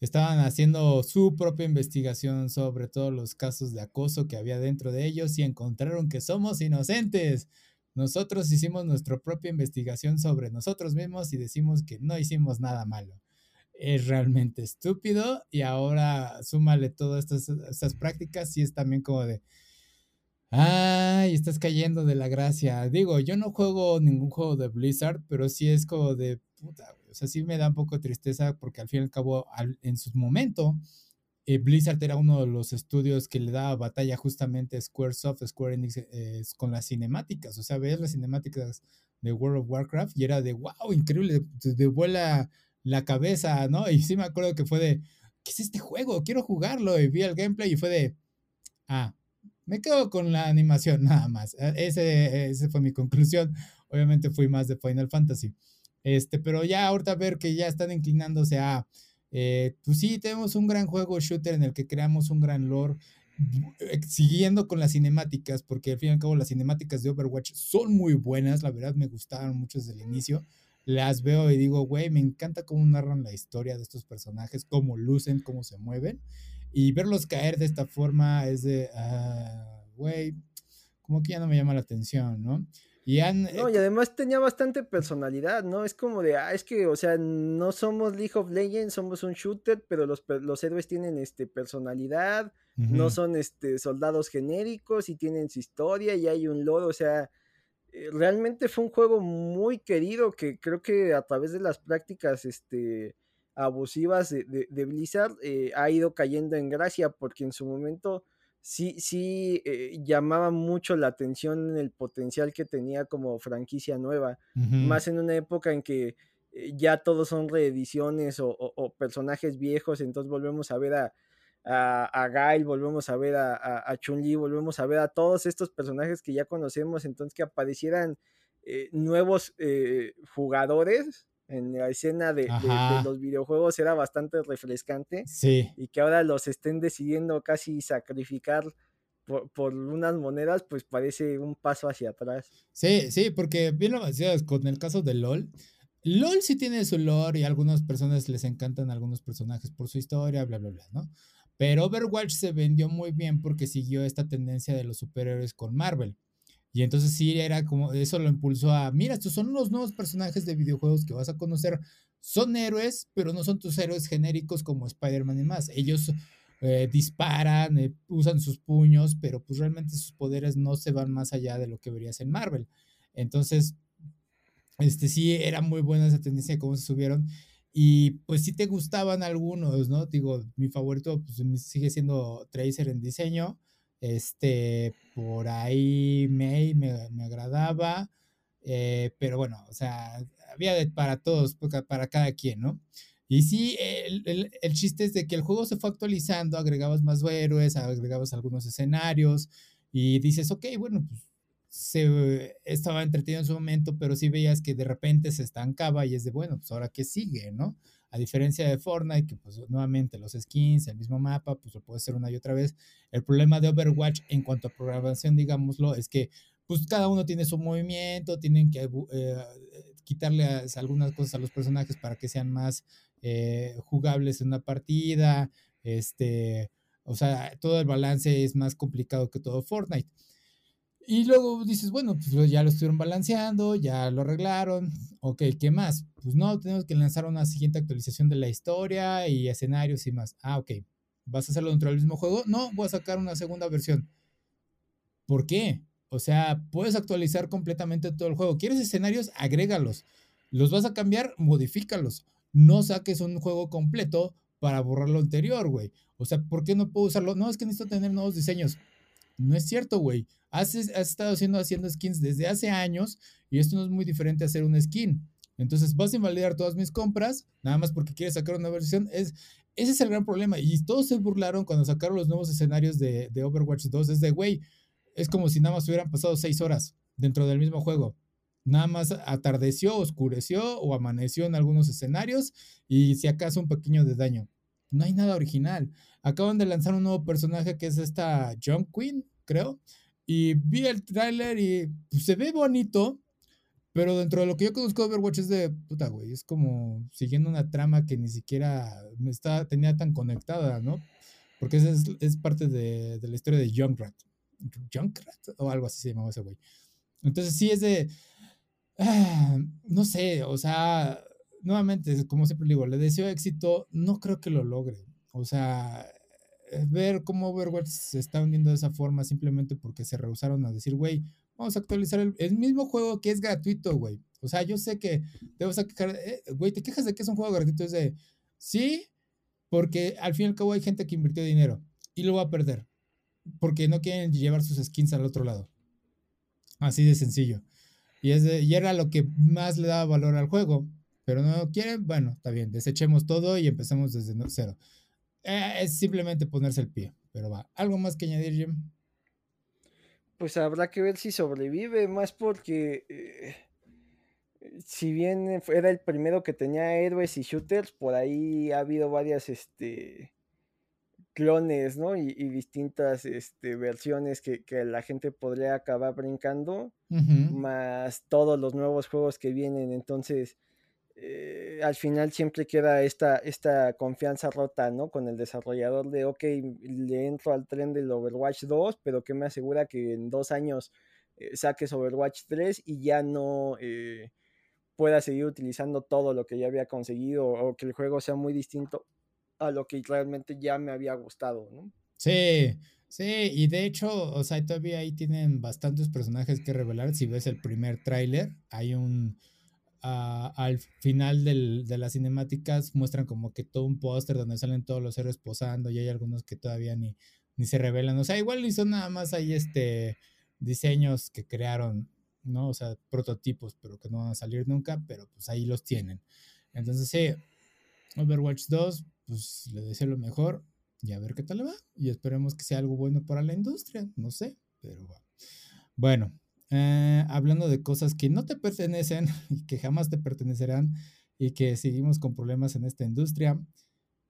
estaban haciendo su propia investigación sobre todos los casos de acoso que había dentro de ellos y encontraron que somos inocentes. Nosotros hicimos nuestra propia investigación sobre nosotros mismos y decimos que no hicimos nada malo. Es realmente estúpido y ahora súmale todas estas, prácticas y es también como de Ay, estás cayendo de la gracia. Digo, yo no juego ningún juego de Blizzard, pero sí es como de puta, O sea, sí me da un poco de tristeza porque al fin y al cabo, en su momento, eh, Blizzard era uno de los estudios que le daba batalla justamente a Squaresoft, Square Enix, eh, con las cinemáticas. O sea, ves las cinemáticas de World of Warcraft y era de wow, increíble, te, vuela la cabeza, ¿no? Y sí me acuerdo que fue de, ¿qué es este juego? Quiero jugarlo. Y vi el gameplay y fue de, ah, me quedo con la animación nada más. E, ese, ese fue mi conclusión. Obviamente fui más de Final Fantasy. Este, pero ya ahorita ver que ya están inclinándose a, eh, pues sí, tenemos un gran juego shooter en el que creamos un gran lore, eh, siguiendo con las cinemáticas, porque al fin y al cabo las cinemáticas de Overwatch son muy buenas, la verdad me gustaron mucho desde el inicio. Las veo y digo, güey, me encanta cómo narran la historia de estos personajes, cómo lucen, cómo se mueven. Y verlos caer de esta forma es de, ah, güey, como que ya no me llama la atención, ¿no? Y han, no, y además tenía bastante personalidad, ¿no? Es como de, ah, es que, o sea, no somos League of Legends, somos un shooter, pero los, los héroes tienen este, personalidad, no son este, soldados genéricos y tienen su historia y hay un lore, o sea, eh, realmente fue un juego muy querido que creo que a través de las prácticas, este, abusivas de, Blizzard eh, ha ido cayendo en gracia porque en su momento sí, sí eh, llamaba mucho la atención el potencial que tenía como franquicia nueva, más en una época en que eh, ya todos son reediciones o, personajes viejos, entonces volvemos a ver a, a, Gail, volvemos a ver a, a, Chun-Li, volvemos a ver a todos estos personajes que ya conocemos, entonces que aparecieran nuevos jugadores en la escena de, los videojuegos era bastante refrescante. Sí. Y que ahora los estén decidiendo casi sacrificar por, unas monedas, pues parece un paso hacia atrás. Sí, sí, porque bien lo decías con el caso de LOL. LOL sí tiene su lore y a algunas personas les encantan algunos personajes por su historia, bla, bla, bla, ¿no? Pero Overwatch se vendió muy bien porque siguió esta tendencia de los superhéroes con Marvel. Y entonces sí era como, eso lo impulsó a, mira, estos son los nuevos personajes de videojuegos que vas a conocer. Son héroes, pero no son tus héroes genéricos como Spider-Man y más. Ellos eh, disparan, eh, usan sus puños, pero pues realmente sus poderes no se van más allá de lo que verías en Marvel. Entonces, este sí era muy buena esa tendencia de cómo se subieron. Y pues sí te gustaban algunos, ¿no? Digo, mi favorito pues, sigue siendo Tracer en diseño. Este, por ahí May me, agradaba, eh, pero bueno, o sea, había para todos, para cada quien, ¿no? Y sí, el, el, chiste es de que el juego se fue actualizando, agregabas más héroes, agregabas algunos escenarios y dices, ok, bueno, pues se estaba entretenido en su momento, pero sí veías que de repente se estancaba y es de, bueno, pues ahora qué sigue, ¿no? A diferencia de Fortnite, que pues nuevamente los skins, el mismo mapa, pues lo puede hacer una y otra vez. El problema de Overwatch en cuanto a programación, digámoslo, es que pues cada uno tiene su movimiento, tienen que eh, quitarle algunas cosas a los personajes para que sean más eh, jugables en una partida, este, o sea, todo el balance es más complicado que todo Fortnite. Y luego dices, bueno, pues ya lo estuvieron balanceando, ya lo arreglaron. Ok, ¿qué más? Pues no, tenemos que lanzar una siguiente actualización de la historia y escenarios y más. Ah, ok. ¿Vas a hacerlo dentro del mismo juego? No, voy a sacar una segunda versión. ¿Por qué? O sea, puedes actualizar completamente todo el juego. ¿Quieres escenarios? Agrégalos. ¿Los vas a cambiar? Modifícalos. No saques un juego completo para borrar lo anterior, güey. O sea, ¿por qué no puedo usarlo? No, es que necesito tener nuevos diseños. No es cierto, güey. Has, estado haciendo, skins desde hace años y esto no es muy diferente a hacer un skin. Entonces vas a invalidar todas mis compras, nada más porque quieres sacar una versión. Es, ese es el gran problema. Y todos se burlaron cuando sacaron los nuevos escenarios de, de Overwatch 2. Es de, güey, es como si nada más hubieran pasado seis horas dentro del mismo juego. Nada más atardeció, oscureció o amaneció en algunos escenarios y si acaso un pequeño de daño. No hay nada original. Acaban de lanzar un nuevo personaje que es esta John Queen, creo. Y vi el tráiler y pues, se ve bonito, pero dentro de lo que yo conozco de Overwatch es de puta, güey. Es como siguiendo una trama que ni siquiera me está, tenía tan conectada, ¿no? Porque es, es parte de, de, la historia de Junkrat. Junkrat o algo así se llamaba ese güey. Entonces sí es de. Ah, no sé, o sea, nuevamente, como siempre digo, le deseo éxito, no creo que lo logre. O sea, eh, ver cómo Overwatch se está hundiendo de esa forma simplemente porque se rehusaron a decir, güey, vamos a actualizar el, mismo juego que es gratuito, güey. O sea, yo sé que te vas a quejar, eh, güey, te quejas de que es un juego gratuito, es de, sí, porque al fin y al cabo hay gente que invirtió dinero y lo va a perder porque no quieren llevar sus skins al otro lado. Así de sencillo. Y, es y era lo que más le daba valor al juego. Pero no quieren, bueno, está bien, desechemos todo y empezamos desde cero. Eh, es simplemente ponerse el pie, pero va. ¿Algo más que añadir, Jim? Pues habrá que ver si sobrevive, más porque eh, si bien era el primero que tenía héroes y shooters, por ahí ha habido varias este, clones, ¿no? Y, distintas este, versiones que, la gente podría acabar brincando, más todos los nuevos juegos que vienen. Entonces, eh, al final siempre queda esta, esta confianza rota, ¿no? Con el desarrollador de, ok, le entro al tren del Overwatch 2, pero que me asegura que en dos años eh, saques Overwatch 3 y ya no eh, pueda seguir utilizando todo lo que ya había conseguido o que el juego sea muy distinto a lo que realmente ya me había gustado, ¿no? Sí, sí, y de hecho, o sea, todavía ahí tienen bastantes personajes que revelar. Si ves el primer tráiler, hay un al final de las cinemáticas muestran como que todo un póster donde salen todos los héroes posando y hay algunos que todavía ni, ni se revelan. O sea, igual son nada más ahí este diseños que crearon, ¿no? O sea, prototipos, pero que no van a salir nunca, pero pues ahí los tienen. Entonces sí, Overwatch 2, pues le deseo lo mejor y a ver qué tal le va. Y esperemos que sea algo bueno para la industria, no sé, pero Bueno, eh, hablando de cosas que no te pertenecen y que jamás te pertenecerán y que seguimos con problemas en esta industria,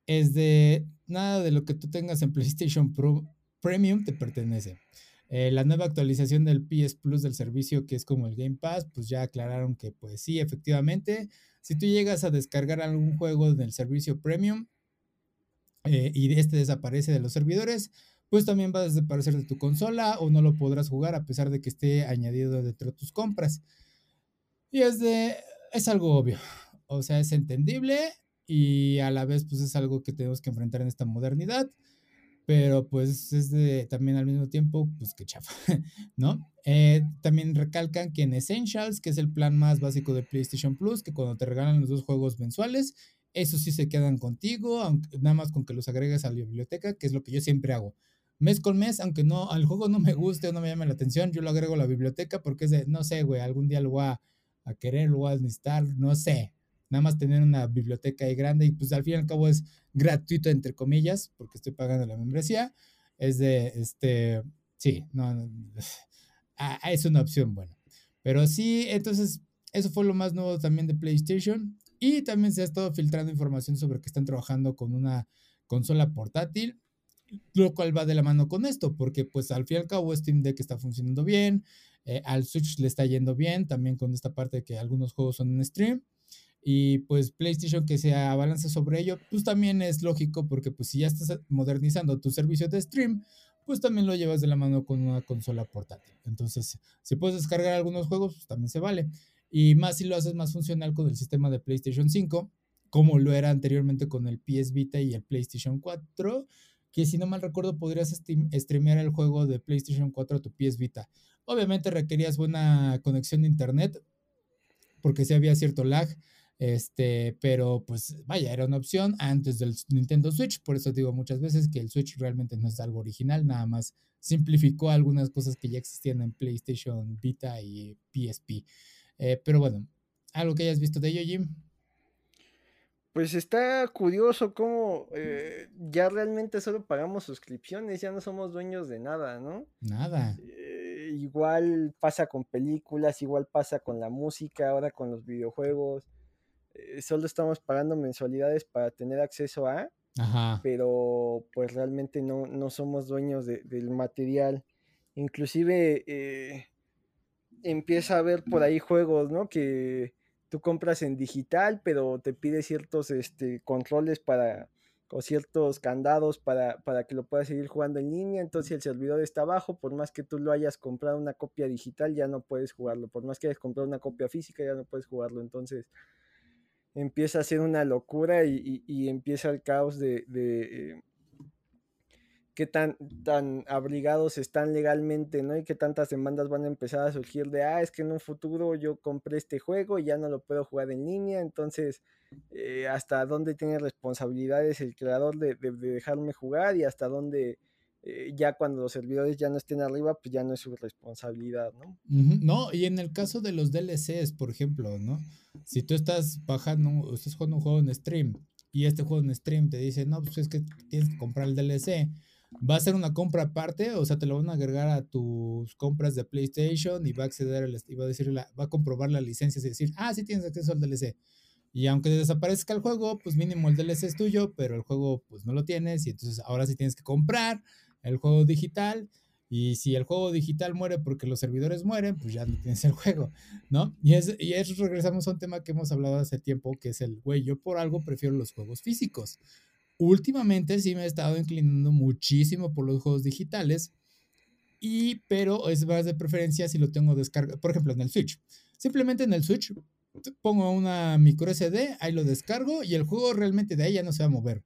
es de nada de lo que tú tengas en PlayStation Pro Premium te pertenece. Eh, la nueva actualización del PS Plus del servicio, que es como el Game Pass, pues ya aclararon que pues sí, efectivamente, si tú llegas a descargar algún juego del servicio Premium eh, y este desaparece de los servidores, pues también va a desaparecer de tu consola o no lo podrás jugar a pesar de que esté añadido dentro de tus compras. Y es de, es algo obvio, o sea, es entendible y a la vez pues es algo que tenemos que enfrentar en esta modernidad, pero pues es de también al mismo tiempo pues que chafa, ¿no? Eh, también recalcan que en Essentials, que es el plan más básico de PlayStation Plus, que cuando te regalan los dos juegos mensuales, esos sí se quedan contigo, aunque, nada más con que los agregues a la biblioteca, que es lo que yo siempre hago mes con mes, aunque no, al juego no me guste o no me llame la atención, yo lo agrego a la biblioteca porque es de, no sé, güey, algún día lo voy a, querer, lo voy a necesitar, no sé, nada más tener una biblioteca ahí grande y pues al fin y al cabo es gratuito entre comillas, porque estoy pagando la membresía, es de, este, sí, no, ah, es una opción buena. Pero sí, entonces, eso fue lo más nuevo también de PlayStation. Y también se ha estado filtrando información sobre que están trabajando con una consola portátil, lo cual va de la mano con esto, porque pues al fin y al cabo Steam Deck está funcionando bien, eh, al Switch le está yendo bien, también con esta parte de que algunos juegos son en stream. Y pues PlayStation que se abalance sobre ello, pues también es lógico porque pues si ya estás modernizando tu servicio de stream, pues también lo llevas de la mano con una consola portátil. Entonces, si puedes descargar algunos juegos, pues también se vale. Y más si lo haces más funcional con el sistema de PlayStation 5, como lo era anteriormente con el PS Vita y el PlayStation 4, que si no mal recuerdo podrías streamear el juego de PlayStation 4 a tu PS Vita. Obviamente requerías buena conexión de internet, porque si había cierto lag, este, pero pues vaya, era una opción antes del Nintendo Switch, por eso digo muchas veces que el Switch realmente no es algo original, nada más simplificó algunas cosas que ya existían en PlayStation Vita y PSP. Eh, pero bueno, ¿algo que hayas visto de ello, Jim? Pues está curioso cómo eh, ya realmente solo pagamos suscripciones, ya no somos dueños de nada, ¿no? Nada. Eh, igual pasa con películas, igual pasa con la música, ahora con los videojuegos. solo estamos pagando mensualidades para tener acceso a, Ajá. pero pues realmente no, no somos dueños del material. Inclusive empieza a haber por ahí juegos, ¿no? Que tú compras en digital, pero te pide ciertos este, controles para o ciertos candados para, para que lo puedas seguir jugando en línea, entonces el servidor está abajo, por más que tú lo hayas comprado una copia digital, ya no puedes jugarlo, por más que hayas comprado una copia física, ya no puedes jugarlo, entonces empieza a ser una locura y, empieza el caos de, eh, qué tan, tan abrigados están legalmente, ¿no? Y qué tantas demandas van a empezar a surgir de, ah, es que en un futuro yo compré este juego y ya no lo puedo jugar en línea, entonces, eh, hasta dónde tiene responsabilidades el creador de, dejarme jugar y hasta dónde eh, ya cuando los servidores ya no estén arriba, pues ya no es su responsabilidad, ¿no? No, y en el caso de los DLCs, por ejemplo, ¿no? Si tú estás bajando, estás jugando un juego en stream y este juego en stream te dice, no, pues es que tienes que comprar el DLC va a ser una compra aparte, o sea, te lo van a agregar a tus compras de PlayStation y va a acceder y va a decir, va a comprobar la licencia y decir, ah, sí tienes acceso al DLC. Y aunque desaparezca el juego, pues mínimo el DLC es tuyo, pero el juego pues no lo tienes y entonces ahora sí tienes que comprar el juego digital. Y si el juego digital muere porque los servidores mueren, pues ya no tienes el juego, ¿no? Y, es, y eso regresamos a un tema que hemos hablado hace tiempo, que es el, güey, yo por algo prefiero los juegos físicos últimamente sí me he estado inclinando muchísimo por los juegos digitales, y, pero es más de preferencia si lo tengo descargado, por ejemplo, en el Switch. Simplemente en el Switch pongo una micro SD, ahí lo descargo y el juego realmente de ahí ya no se va a mover.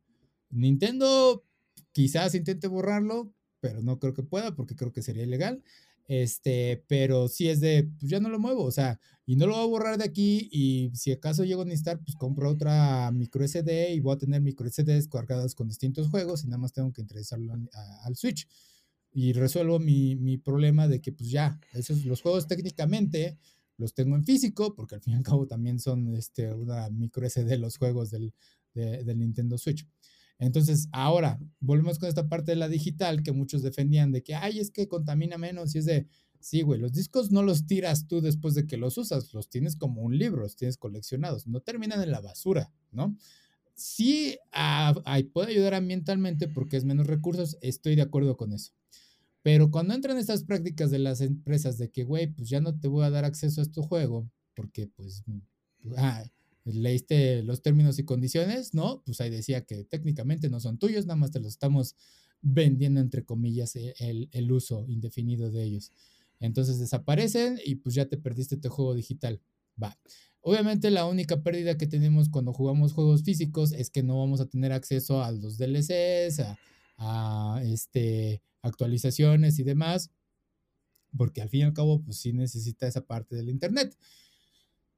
Nintendo quizás intente borrarlo, pero no creo que pueda porque creo que sería ilegal. Este, pero si es de, pues ya no lo muevo, o sea, y no lo voy a borrar de aquí y si acaso llego a necesitar, pues compro otra micro SD y voy a tener micro SDs cargadas con distintos juegos y nada más tengo que interesarlo al Switch. Y resuelvo mi, mi, problema de que pues ya, esos, los juegos técnicamente los tengo en físico, porque al fin y al cabo también son este, una micro SD los juegos del, del Nintendo Switch. Entonces, ahora, volvemos con esta parte de la digital que muchos defendían de que, ay, es que contamina menos y es de, sí, güey, los discos no los tiras tú después de que los usas, los tienes como un libro, los tienes coleccionados, no terminan en la basura, ¿no? Sí, ah, puede ayudar ambientalmente porque es menos recursos, estoy de acuerdo con eso. Pero cuando entran estas prácticas de las empresas de que, güey, pues ya no te voy a dar acceso a este juego, porque pues, ah, leíste los términos y condiciones, ¿no? Pues ahí decía que técnicamente no son tuyos, nada más te los estamos vendiendo, entre comillas, e, el, uso indefinido de ellos. Entonces desaparecen y pues ya te perdiste tu juego digital. Va. Obviamente la única pérdida que tenemos cuando jugamos juegos físicos es que no vamos a tener acceso a los DLCs, a, a este, actualizaciones y demás, porque al fin y al cabo pues sí necesita esa parte del Internet.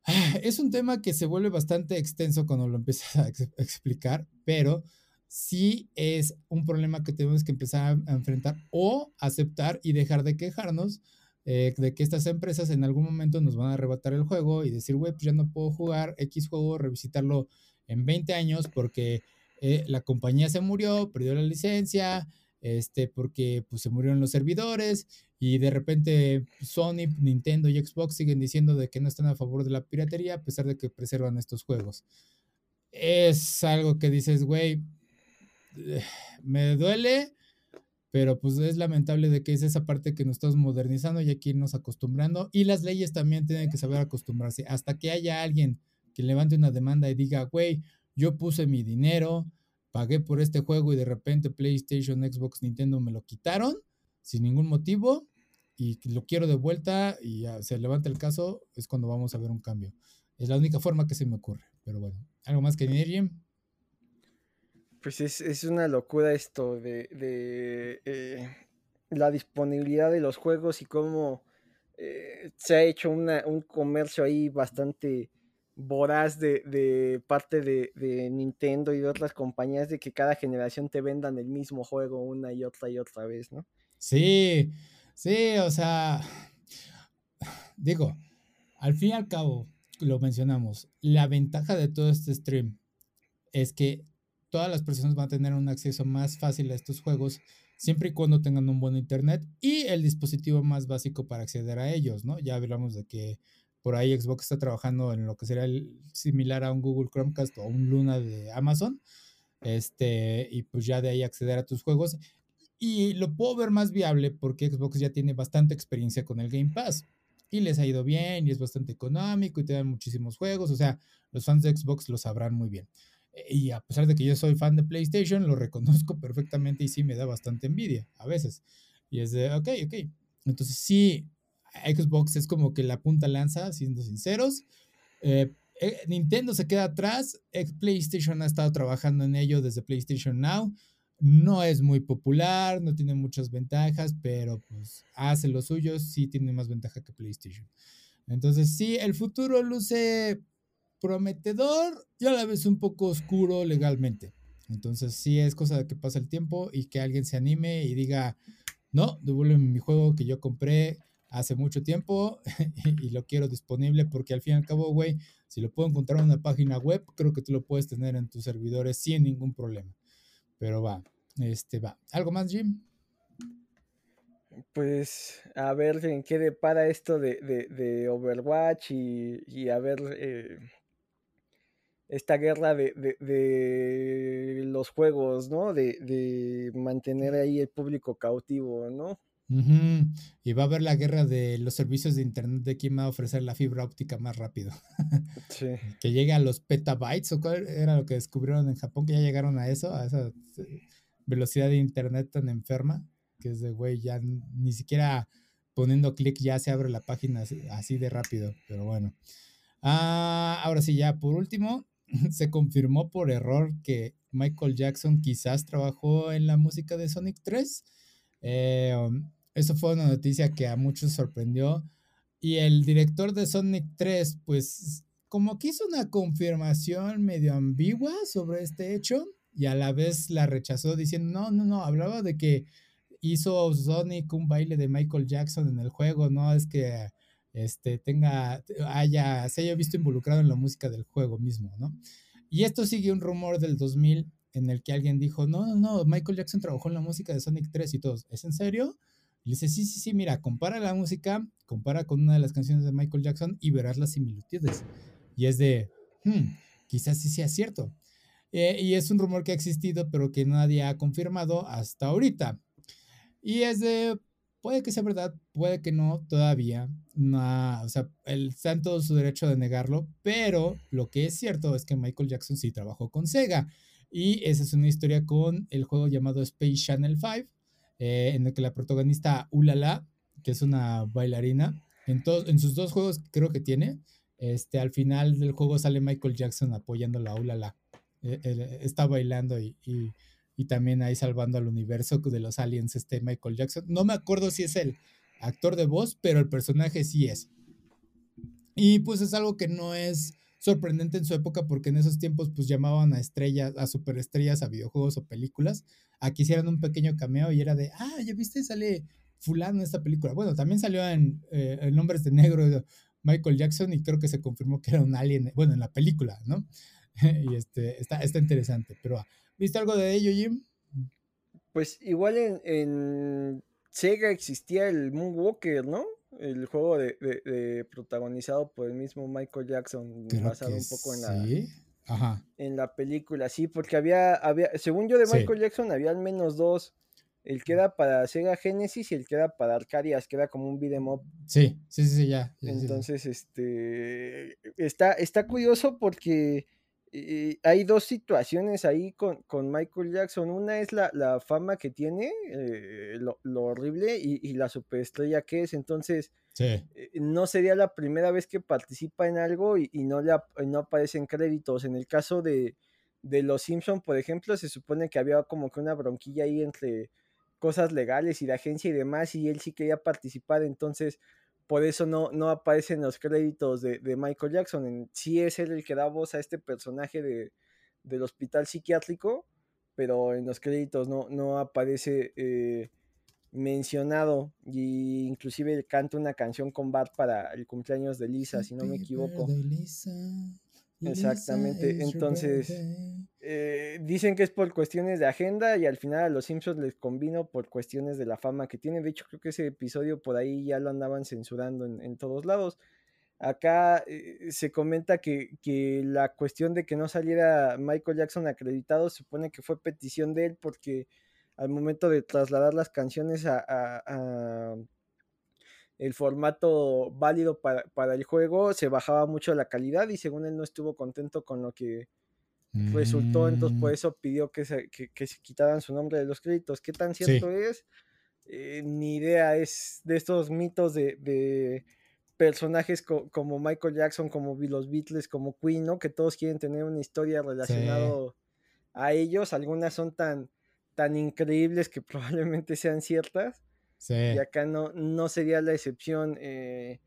Es un tema que se vuelve bastante extenso cuando lo empiezas a explicar, pero sí es un problema que tenemos que empezar a enfrentar o aceptar y dejar de quejarnos eh, de que estas empresas en algún momento nos van a arrebatar el juego y decir, güey, pues ya no puedo jugar X juego, revisitarlo en 20 años porque eh, la compañía se murió, perdió la licencia, este, porque pues, se murieron los servidores y de repente Sony, Nintendo y Xbox siguen diciendo de que no están a favor de la piratería a pesar de que preservan estos juegos. Es algo que dices, güey, me duele, pero pues es lamentable de que es esa parte que nos estamos modernizando y aquí nos acostumbrando y las leyes también tienen que saber acostumbrarse hasta que haya alguien que levante una demanda y diga, güey, yo puse mi dinero, pagué por este juego y de repente PlayStation, Xbox, Nintendo me lo quitaron sin ningún motivo y lo quiero de vuelta y se levanta el caso, es cuando vamos a ver un cambio. Es la única forma que se me ocurre, pero bueno. ¿Algo más que añadir, Pues es, una locura esto de, eh, la disponibilidad de los juegos y cómo eh, se ha hecho un comercio ahí bastante voraz de, parte de, Nintendo y de otras compañías de que cada generación te vendan el mismo juego una y otra y otra vez, ¿no? Sí, sí, o sea, digo, al fin y al cabo, lo mencionamos, la ventaja de todo este stream es que todas las personas van a tener un acceso más fácil a estos juegos siempre y cuando tengan un buen internet y el dispositivo más básico para acceder a ellos, ¿no? Ya hablamos de que por ahí Xbox está trabajando en lo que sería similar a un Google Chromecast o un Luna de Amazon. Este, y pues ya de ahí acceder a tus juegos. Y lo puedo ver más viable porque Xbox ya tiene bastante experiencia con el Game Pass. Y les ha ido bien y es bastante económico y te dan muchísimos juegos. O sea, los fans de Xbox lo sabrán muy bien. Y a pesar de que yo soy fan de PlayStation, lo reconozco perfectamente y sí me da bastante envidia a veces. Y es de, ok, ok. Entonces sí, Xbox es como que la punta lanza, siendo sinceros. Eh, eh, Nintendo se queda atrás. PlayStation ha estado trabajando en ello desde PlayStation Now. No es muy popular, no tiene muchas ventajas, pero pues hace lo suyo, sí tiene más ventaja que PlayStation. Entonces, sí, el futuro luce prometedor y a la vez un poco oscuro legalmente. Entonces, sí es cosa de que pasa el tiempo y que alguien se anime y diga, no, devuélveme mi juego que yo compré hace mucho tiempo y lo quiero disponible porque al fin y al cabo, güey, si lo puedo encontrar en una página web, creo que tú lo puedes tener en tus servidores sin ningún problema. Pero va, este va. ¿Algo más, Jim? Pues a ver en qué depara esto de, Overwatch y, a ver eh, esta guerra de, de, los juegos, ¿no? De, mantener ahí el público cautivo, ¿no? Y va a haber la guerra de los servicios de internet de quién va a ofrecer la fibra óptica más rápido. Sí. que llegue a los petabytes o cuál era lo que descubrieron en Japón, que ya llegaron a eso, a esa eh, velocidad de internet tan enferma, que es de, güey, ya ni siquiera poniendo clic ya se abre la página así, de rápido, pero bueno. Ah, ahora sí, ya por último, se confirmó por error que Michael Jackson quizás trabajó en la música de Sonic 3. Eh, um, eso fue una noticia que a muchos sorprendió. Y el director de Sonic 3, pues como que hizo una confirmación medio ambigua sobre este hecho y a la vez la rechazó diciendo, no, no, no, hablaba de que hizo Sonic un baile de Michael Jackson en el juego, no es que este, tenga, haya, se haya visto involucrado en la música del juego mismo, ¿no? Y esto sigue un rumor del 2000 en el que alguien dijo, no, no, no, Michael Jackson trabajó en la música de Sonic 3 y todos, ¿es en serio? Y dice, sí, sí, sí, mira, compara la música, compara con una de las canciones de Michael Jackson y verás las similitudes. Y es de, hmm, quizás sí sea cierto. Eh, y es un rumor que ha existido, pero que nadie ha confirmado hasta ahorita. Y es de, puede que sea verdad, puede que no, todavía. No, o sea, el, está en todo su derecho de negarlo, pero lo que es cierto es que Michael Jackson sí trabajó con Sega. Y esa es una historia con el juego llamado Space Channel 5 eh, en el que la protagonista Ulala, que es una bailarina, en, en sus dos juegos creo que tiene, este, al final del juego sale Michael Jackson apoyando a Ulala. Eh, está bailando y, y, también ahí salvando al universo de los aliens, este Michael Jackson. No me acuerdo si es el actor de voz, pero el personaje sí es. Y pues es algo que no es sorprendente en su época porque en esos tiempos pues llamaban a estrellas, a superestrellas, a videojuegos o películas, a que hicieran un pequeño cameo y era de, ah, ya viste, sale fulano en esta película. Bueno, también salió en, eh, en Hombres de Negro Michael Jackson y creo que se confirmó que era un alien, bueno, en la película, ¿no? y este, está, está interesante, pero ¿viste algo de ello, Jim? Pues igual en, Sega existía el Moonwalker, ¿no? El juego de, protagonizado por el mismo Michael Jackson, basado un poco en la, Ajá. en la película, sí, porque había, había según yo de Michael Jackson, había al menos dos. El que era para Sega Genesis y el que era para Arcadias, que era como un beat'em up. Sí, sí, sí, ya. Entonces, este está, está curioso porque eh, hay dos situaciones ahí con, con, Michael Jackson. Una es la, la fama que tiene, eh, lo, horrible, y, la superestrella que es. Entonces, eh, no sería la primera vez que participa en algo y, no, le, no aparecen créditos. En el caso de, de Los Simpson, por ejemplo, se supone que había como que una bronquilla ahí entre cosas legales y de agencia y demás, y él sí quería participar. Entonces, por eso no, no aparecen los créditos de, Michael Jackson. En, sí es él el que da voz a este personaje de, del hospital psiquiátrico, pero en los créditos no, no aparece eh, mencionado. Y inclusive canta una canción con Bart para el cumpleaños de Lisa, si no me equivoco. Exactamente. Entonces, eh, dicen que es por cuestiones de agenda y al final a los Simpsons les convino por cuestiones de la fama que tiene. De hecho, creo que ese episodio por ahí ya lo andaban censurando en, todos lados. Acá eh, se comenta que, la cuestión de que no saliera Michael Jackson acreditado supone que fue petición de él porque al momento de trasladar las canciones a el formato válido para, el juego, se bajaba mucho la calidad y según él no estuvo contento con lo que resultó, entonces por mm. eso pidió que se, quitaran su nombre de los créditos. ¿Qué tan cierto es? Eh, ni idea, es de estos mitos de, personajes como Michael Jackson, como los Beatles, como Queen, ¿no? Que todos quieren tener una historia relacionada a ellos. Algunas son tan, tan increíbles que probablemente sean ciertas. Y acá no, no sería la excepción. Eh,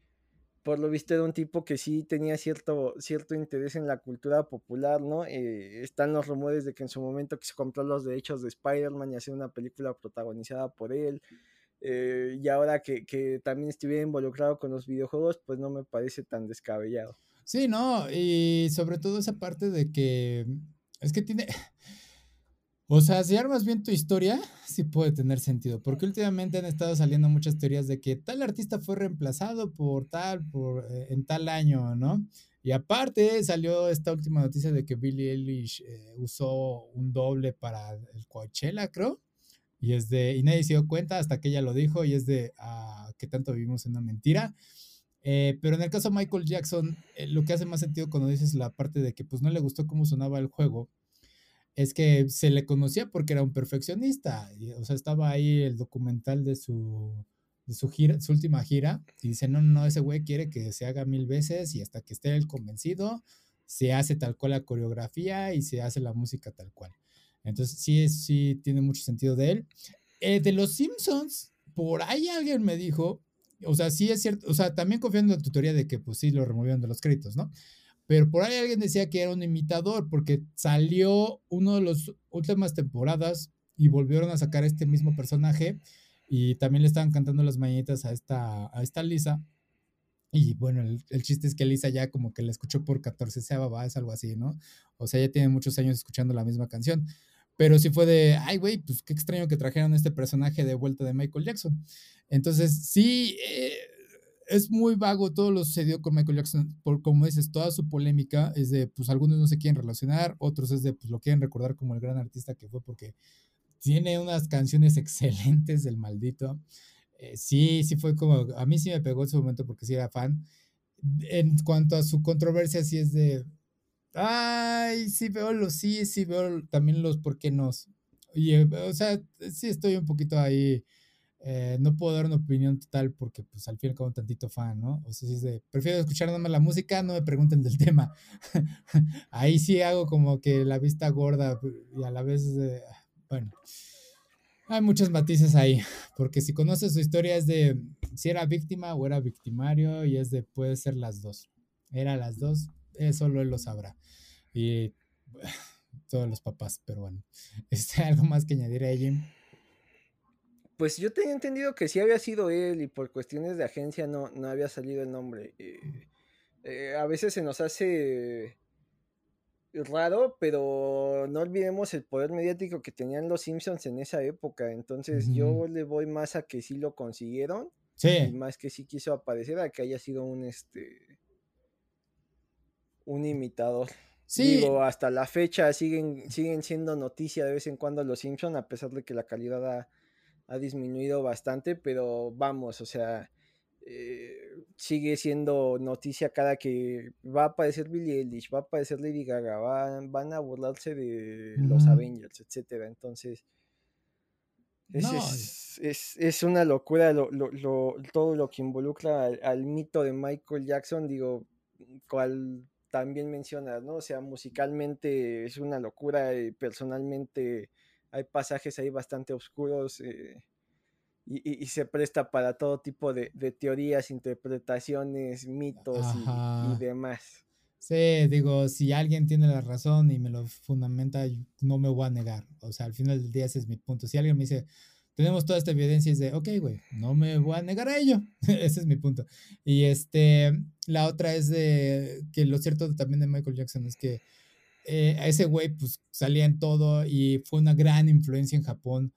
por lo visto era un tipo que sí tenía cierto, cierto interés en la cultura popular, ¿no? Eh, están los rumores de que en su momento quiso comprar los derechos de Spider-Man y hacer una película protagonizada por él. Eh, y ahora que, que, también estuviera involucrado con los videojuegos, pues no me parece tan descabellado. Sí, no, y sobre todo esa parte de que es que tiene, o sea, si armas bien tu historia, sí puede tener sentido, porque últimamente han estado saliendo muchas teorías de que tal artista fue reemplazado por tal, por eh, en tal año, ¿no? Y aparte salió esta última noticia de que Billie Eilish eh, usó un doble para el Coachella, creo, y es de, y nadie se dio cuenta hasta que ella lo dijo, y es de, ah, que tanto vivimos en una mentira. Eh, pero en el caso de Michael Jackson, lo que hace más sentido cuando dices la parte de que pues no le gustó cómo sonaba el juego, es que se le conocía porque era un perfeccionista. o sea, estaba ahí el documental de su, de su, gira, su última gira y dice, no, no, ese güey quiere que se haga mil veces y hasta que esté él convencido, se hace tal cual la coreografía y se hace la música tal cual. Entonces, sí, sí tiene mucho sentido de él. Eh, de los Simpsons, por ahí alguien me dijo, o sea, sí es cierto, o sea, también confiando en tu teoría de que pues sí lo removieron de los créditos, ¿no? Pero por ahí alguien decía que era un imitador porque salió uno de las últimas temporadas y volvieron a sacar este mismo personaje y también le estaban cantando las mañanitas a esta, a esta Lisa. Y bueno, el, chiste es que Lisa ya como que la escuchó por 14 va, es algo así, ¿no? O sea, ya tiene muchos años escuchando la misma canción. Pero sí fue de, ay, güey, pues qué extraño que trajeran este personaje de vuelta de Michael Jackson. Entonces, sí, eh, es muy vago todo lo sucedió con Michael Jackson, por como dices, toda su polémica es de, pues algunos no se quieren relacionar, otros es de, pues lo quieren recordar como el gran artista que fue porque tiene unas canciones excelentes del maldito. Eh, sí, sí fue como, a mí sí me pegó en su momento porque sí era fan. En cuanto a su controversia, sí es de, ay, sí veo los sí, sí veo también los por qué no. Y, eh, o sea, sí estoy un poquito ahí eh, no puedo dar una opinión total porque pues al fin y al tantito fan, ¿no? O sea, si es de, prefiero escuchar nada más la música, no me pregunten del tema. Ahí sí hago como que la vista gorda y a la vez, bueno, hay muchos matices ahí, porque si conoces su historia es de si era víctima o era victimario y es de puede ser las dos. Era las dos, solo él lo sabrá. Y todos los papás, pero bueno, este, algo más que añadir a Jim. Pues yo tenía entendido que sí había sido él y por cuestiones de agencia no, no había salido el nombre. Eh, eh, a veces se nos hace raro, pero no olvidemos el poder mediático que tenían los Simpsons en esa época. Entonces yo le voy más a que sí lo consiguieron. Sí. más que sí quiso aparecer a que haya sido un este un imitador. Sí. Digo, hasta la fecha siguen, siguen siendo noticia de vez en cuando los Simpsons, a pesar de que la calidad ha, ha disminuido bastante, pero vamos, o sea, eh, sigue siendo noticia cada que va a aparecer Billie Eilish, va a aparecer Lady Gaga, van a burlarse de los Avengers, etcétera. Entonces, es, es, una locura lo, todo lo que involucra al, mito de Michael Jackson, digo, cual también mencionas, ¿no? O sea, musicalmente es una locura y personalmente hay pasajes ahí bastante oscuros. Eh, y, se presta para todo tipo de, teorías, interpretaciones, mitos y, demás. Sí, digo, si alguien tiene la razón y me lo fundamenta, no me voy a negar. O sea, al final del día ese es mi punto. Si alguien me dice, tenemos toda esta evidencia, es de, ok, güey, no me voy a negar a ello. ese es mi punto. Y este, la otra es de que lo cierto también de Michael Jackson es que eh, ese güey pues salía en todo y fue una gran influencia en Japón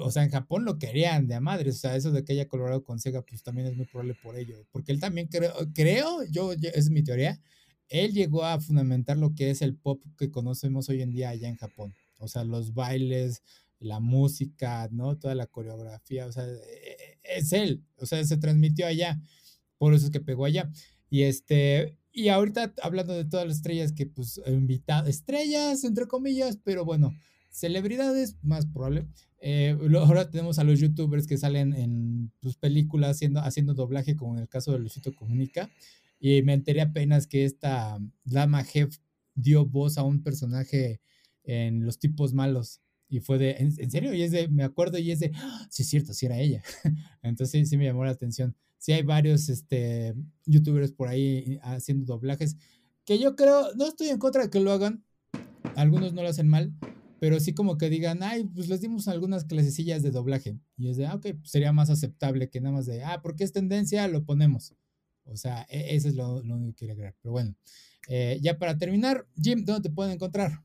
o sea, en Japón lo querían de a madre, o sea, eso de que haya colaborado con Sega, pues también es muy probable por ello, porque él también creo, creo, yo, es mi teoría, él llegó a fundamentar lo que es el pop que conocemos hoy en día allá en Japón, o sea, los bailes, la música, ¿no? Toda la coreografía, o sea, e, e, es él, o sea, se transmitió allá, por eso es que pegó allá. Y este, y ahorita hablando de todas las estrellas que pues invitado, estrellas entre comillas, pero bueno, celebridades más probable, eh, ahora tenemos a los youtubers que salen en sus películas haciendo, haciendo doblaje, como en el caso de Luisito Comunica. Y me enteré apenas que esta Dama Jef dio voz a un personaje en Los Tipos Malos. Y fue de, ¿en, serio? Y es de, me acuerdo y es de, ¡Ah! sí es cierto, sí era ella. Entonces sí, me llamó la atención. Sí hay varios este, youtubers por ahí haciendo doblajes, que yo creo, no estoy en contra de que lo hagan, algunos no lo hacen mal, pero sí como que digan, ay, pues les dimos algunas clasecillas de doblaje. Y es de, ah, ok, pues sería más aceptable que nada más de, ah, porque es tendencia, lo ponemos. O sea, e-, eso es lo, lo, único que quería agregar. Pero bueno, eh, ya para terminar, Jim, ¿dónde te pueden encontrar?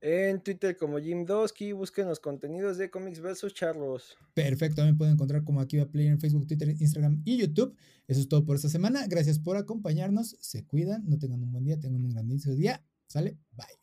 En Twitter como Jim Dosky, busquen los contenidos de Comics vs. Charlos. Perfecto, también pueden encontrar como aquí va Player en Facebook, Twitter, Instagram y YouTube. Eso es todo por esta semana. Gracias por acompañarnos. Se cuidan, no tengan un buen día, tengan un grandísimo día. ¿Sale? Bye.